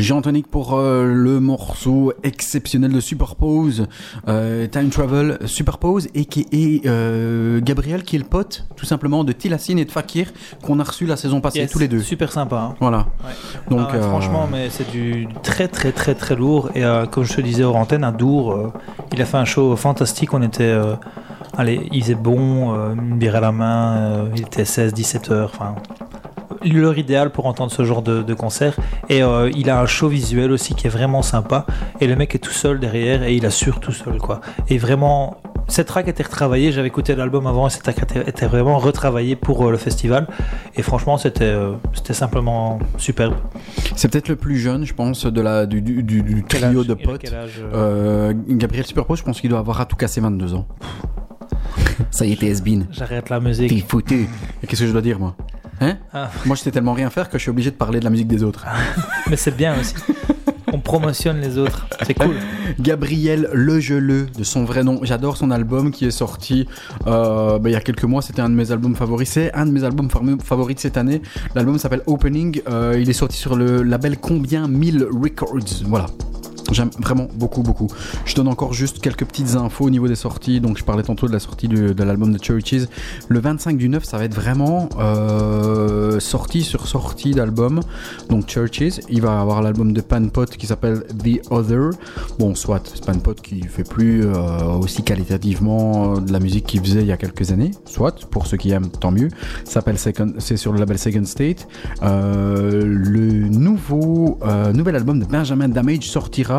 Speaker 5: Jean Tonic pour euh, le morceau exceptionnel de Superpose, euh, Time Travel Superpose, et qui est euh, Gabriel qui est le pote, tout simplement, de Tilassine et de Fakir, qu'on a reçu la saison passée,
Speaker 1: Yes,
Speaker 5: tous les deux.
Speaker 1: Super sympa. hein.
Speaker 5: Voilà.
Speaker 1: Donc,
Speaker 5: Donc, euh,
Speaker 1: franchement, mais c'est du très très très très lourd. Et comme je te disais hors antenne, à Dour, il a fait un show fantastique. On était, allez, il faisait bon, une bière à la main. il était 16-17 heures. Enfin, l'heure idéale pour entendre ce genre de, de concert. Et euh, il a un show visuel aussi qui est vraiment sympa. Et le mec est tout seul derrière et il assure tout seul, quoi. Et vraiment. Cette track était retravaillée, j'avais écouté l'album avant et cette track était, vraiment retravaillée pour euh, le festival. Et franchement, c'était euh, c'était simplement superbe.
Speaker 5: C'est peut-être le plus jeune, je pense, de la, du, trio
Speaker 1: âge
Speaker 5: de? Potes.
Speaker 1: âge, euh?
Speaker 5: Euh, Gabriel Superpose, je pense qu'il doit avoir à tout casser 22 ans. Ça y est, t'es.
Speaker 1: J'arrête la musique.
Speaker 5: T'es foutu. Qu'est-ce que je dois dire, moi? Hein
Speaker 1: Ah.
Speaker 5: Moi, je sais tellement rien faire que je suis obligé de parler de la musique des autres.
Speaker 1: Mais c'est bien aussi. On promotionne les autres. C'est cool.
Speaker 5: Gabriel Legeleux, de son vrai nom. J'adore son album qui est sorti euh, bah, il y a quelques mois. C'était un de mes albums favoris. C'est un de mes albums favoris de cette année. L'album s'appelle Opening. Euh, il est sorti sur le label Combien 1000 Records. Voilà. J'aime vraiment beaucoup, beaucoup. Je donne encore juste quelques petites infos au niveau des sorties. Donc, je parlais tantôt de la sortie de l'album de Churches. Le 25 du 9, ça va être vraiment euh, sortie sur sortie d'album. Donc, Churches. Il va avoir l'album de Panpot qui s'appelle The Other. Bon, soit Panpot qui fait plus euh, aussi qualitativement euh, de la musique qu'il faisait il y a quelques années. Soit, pour ceux qui aiment, tant mieux. C'est sur le label Second State. Le nouveau, nouvel album de Benjamin Damage sortira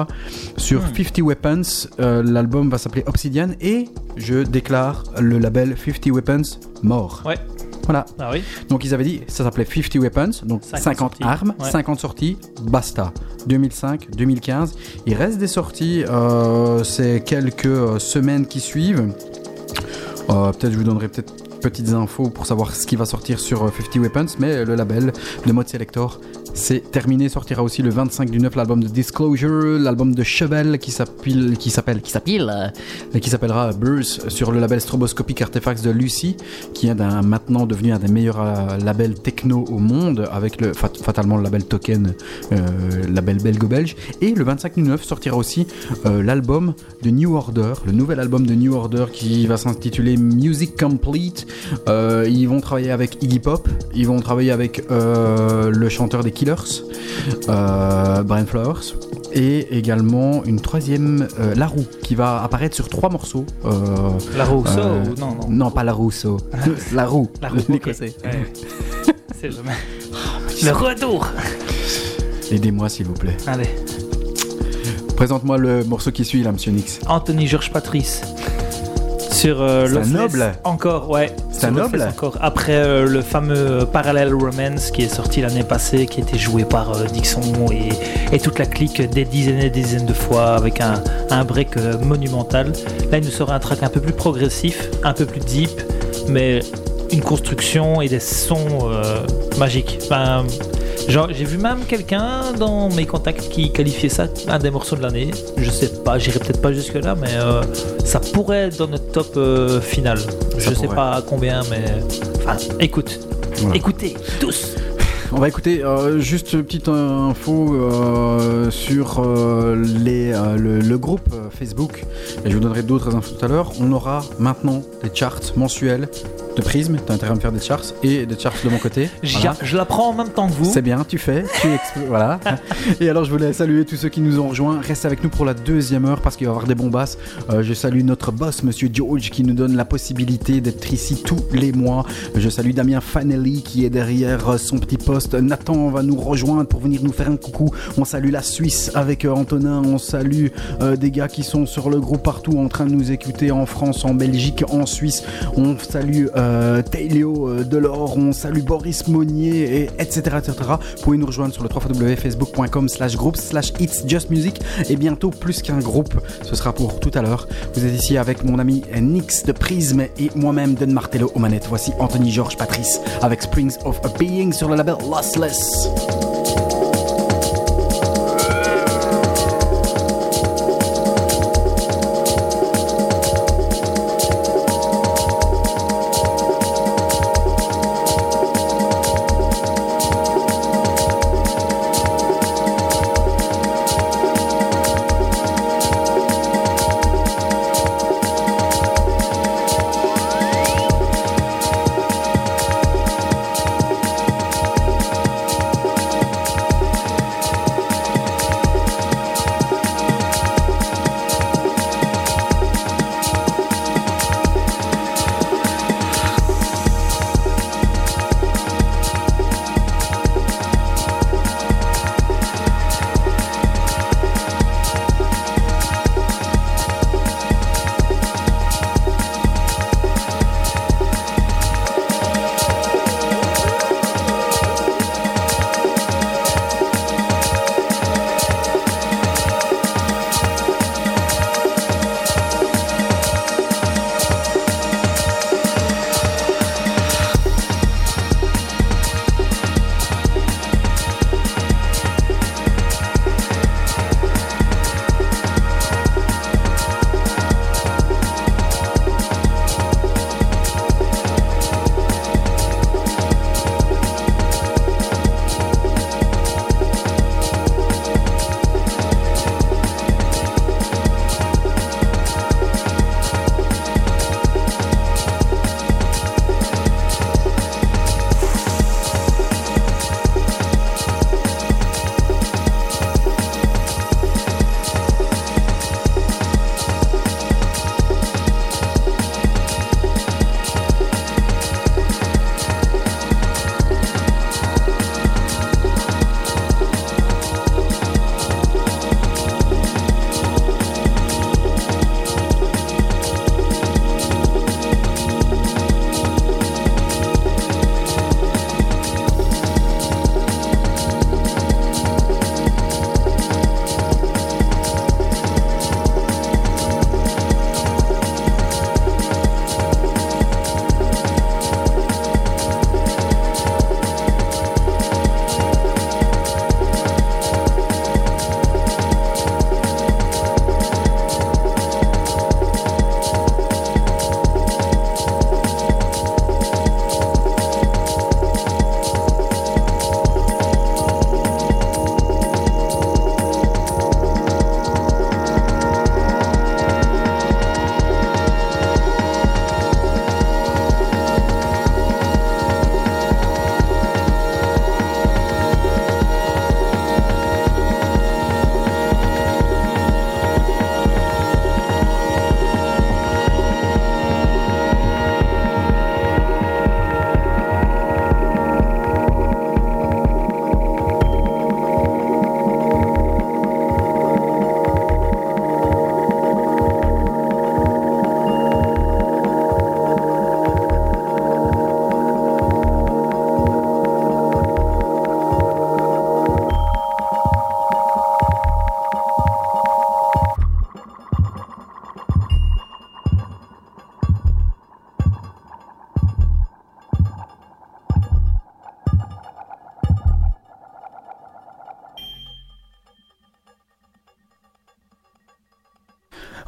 Speaker 5: sur 50 Weapons. Euh, L'album va s'appeler Obsidian et je déclare le label 50 Weapons mort.
Speaker 1: Ouais.
Speaker 5: Voilà.
Speaker 1: Ah oui.
Speaker 5: Donc ils avaient dit, ça s'appelait 50 Weapons, donc
Speaker 1: 50
Speaker 5: 50,
Speaker 1: sorties.
Speaker 5: armes,
Speaker 1: Ouais.
Speaker 5: 50 sorties, basta. 2005, 2015. Il reste des sorties euh, ces quelques euh, semaines qui suivent. Euh, peut-être je vous donnerai peut-être petites infos pour savoir ce qui va sortir sur euh, 50 Weapons, mais le label de Mode Selector c'est terminé. Sortira aussi le 25 du 9 l'album de Disclosure, l'album de Chevel qui qui s'appelle qui qui s'appellera Bruce sur le label Stroboscopic Artifacts de Lucy, qui est maintenant devenu un des meilleurs euh, labels techno au monde avec le fat- fatalement le label Token, euh, label belgo-belge. Et le 25 du 9 sortira aussi euh, l'album de New Order, le nouvel album de New Order qui va s'intituler Music Complete. Euh, ils vont travailler avec Iggy Pop, ils vont travailler avec le chanteur des Killers, euh, Brian Flowers, et également une troisième, euh, La Roux, qui va apparaître sur trois morceaux. Euh,
Speaker 1: La Rousseau ou non, non.
Speaker 5: Non, pas La Rousseau. la Roux,
Speaker 1: La
Speaker 5: l'écossais.
Speaker 1: Ouais. C'est jamais. Le retour.
Speaker 5: Aidez-moi s'il vous plaît.
Speaker 1: Allez.
Speaker 5: Présente-moi le morceau qui suit là, monsieur Nix.
Speaker 1: Anthony Georges Patrice. Sur euh,
Speaker 5: C'est un
Speaker 1: Loveless.
Speaker 5: noble.
Speaker 1: Encore, ouais.
Speaker 5: C'est noble.
Speaker 1: Encore. Après euh, le fameux Parallel Romance qui est sorti l'année passée, qui était joué par euh, Dixon et, et toute la clique des dizaines et des dizaines de fois avec un, un break euh, monumental. Là, il nous sera un track un peu plus progressif, un peu plus deep, mais une construction et des sons magiques. Enfin, genre, j'ai vu même quelqu'un dans mes contacts qui qualifiait ça un des morceaux de l'année. Je sais pas, j'irai peut-être pas jusque là, mais euh, ça pourrait être dans notre top euh, final. Je sais pas combien, mais enfin, écoute,
Speaker 5: Voilà.
Speaker 1: écoutez tous.
Speaker 5: On va écouter euh, juste une petite euh, info euh, sur euh, les, le, le groupe Facebook. Et je vous donnerai d'autres infos tout à l'heure. On aura maintenant des charts mensuels de Prism. T'as intérêt à me faire des charts et des charts de mon côté. Voilà.
Speaker 1: Je la prends en même temps que vous.
Speaker 5: C'est bien, tu fais, tu voilà. Et alors je voulais saluer tous ceux qui nous ont rejoints. Reste avec nous pour la deuxième heure parce qu'il va y avoir des bombasses. Je salue notre boss, Monsieur George, qui nous donne la possibilité d'être ici tous les mois. Je salue Damien Fanelli qui est derrière son petit poste. Nathan va nous rejoindre pour venir nous faire un coucou. On salue la Suisse avec euh, Antonin. On salue euh, des gars qui sont sur le groupe partout en train de nous écouter en France, en Belgique, en Suisse. On salue euh, euh, Delors. On salue Boris Monnier, et etc., etc. Vous pouvez nous rejoindre sur le www.facebook.com slash group slash it's just music. Et bientôt, plus qu'un groupe, ce sera pour tout à l'heure. Vous êtes ici avec mon ami Nix de Prism et moi-même, Den Martello aux manettes. Voici Anthony Georges Patrice avec Springs of a Being sur le label Lossless.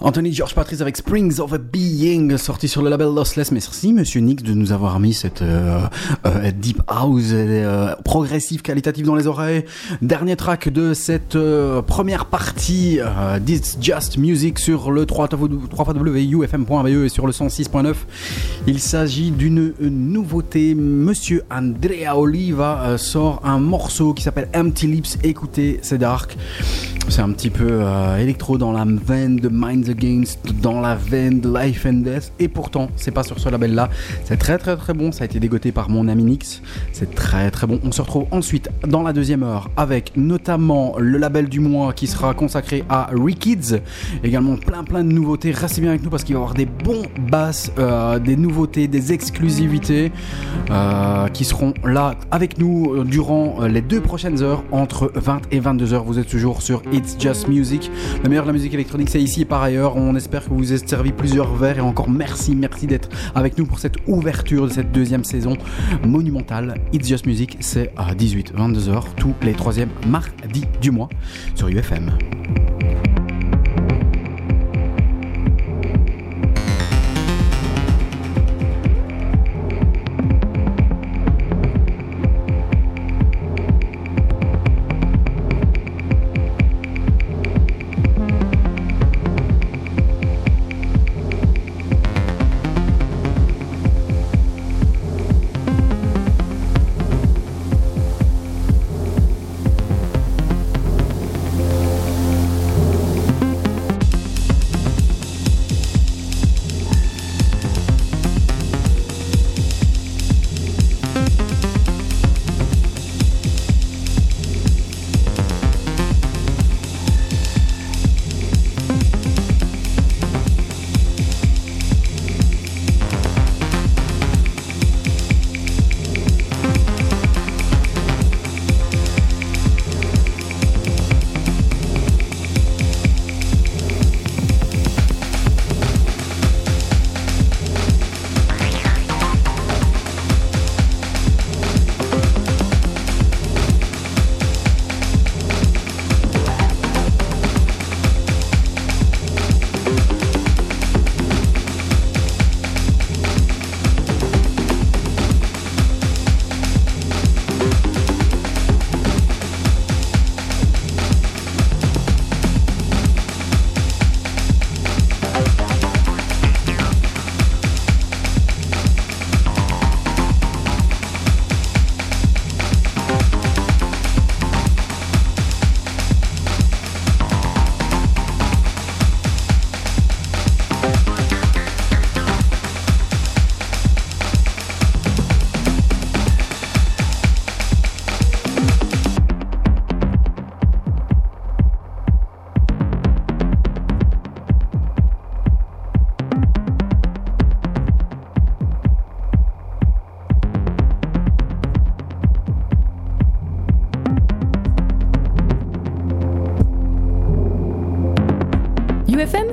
Speaker 5: Anthony George Patrice avec Springs of a Being, sorti sur le label Lossless. Merci, monsieur Nix, de nous avoir mis cette euh, euh, deep house euh, progressive, qualitative dans les oreilles. Dernier track de cette première partie, This Just Music sur le 3wufm.be et sur le 106.9. Il s'agit d'une nouveauté. Monsieur Andrea Oliva sort un morceau qui s'appelle Empty Lips. Écoutez, c'est dark. C'est un petit peu électro dans la veine de Minds Against, dans la veine de Life and Death. Et pourtant, c'est pas sur ce label-là. C'est très très très bon. Ça a été dégoté par mon ami Nix. C'est très très bon. On se retrouve ensuite dans la deuxième heure avec notamment le label du mois qui sera consacré à Rikids. Également plein plein de nouveautés. Restez bien avec nous parce qu'il va y avoir des bons basses, euh, des nouveautés, des exclusivités euh, qui seront là avec nous euh, durant les deux prochaines heures entre 20 et 22 heures. Vous êtes toujours sur It's Just Music. Le meilleur de la musique électronique, c'est ici. Par ailleurs, on espère que vous êtes servi plusieurs verres et encore merci, merci d'être avec nous pour cette ouverture de cette deuxième saison monumentale. It's Just Music, c'est à 18, 22 heures tous les troisièmes mardis du mois sur UFM.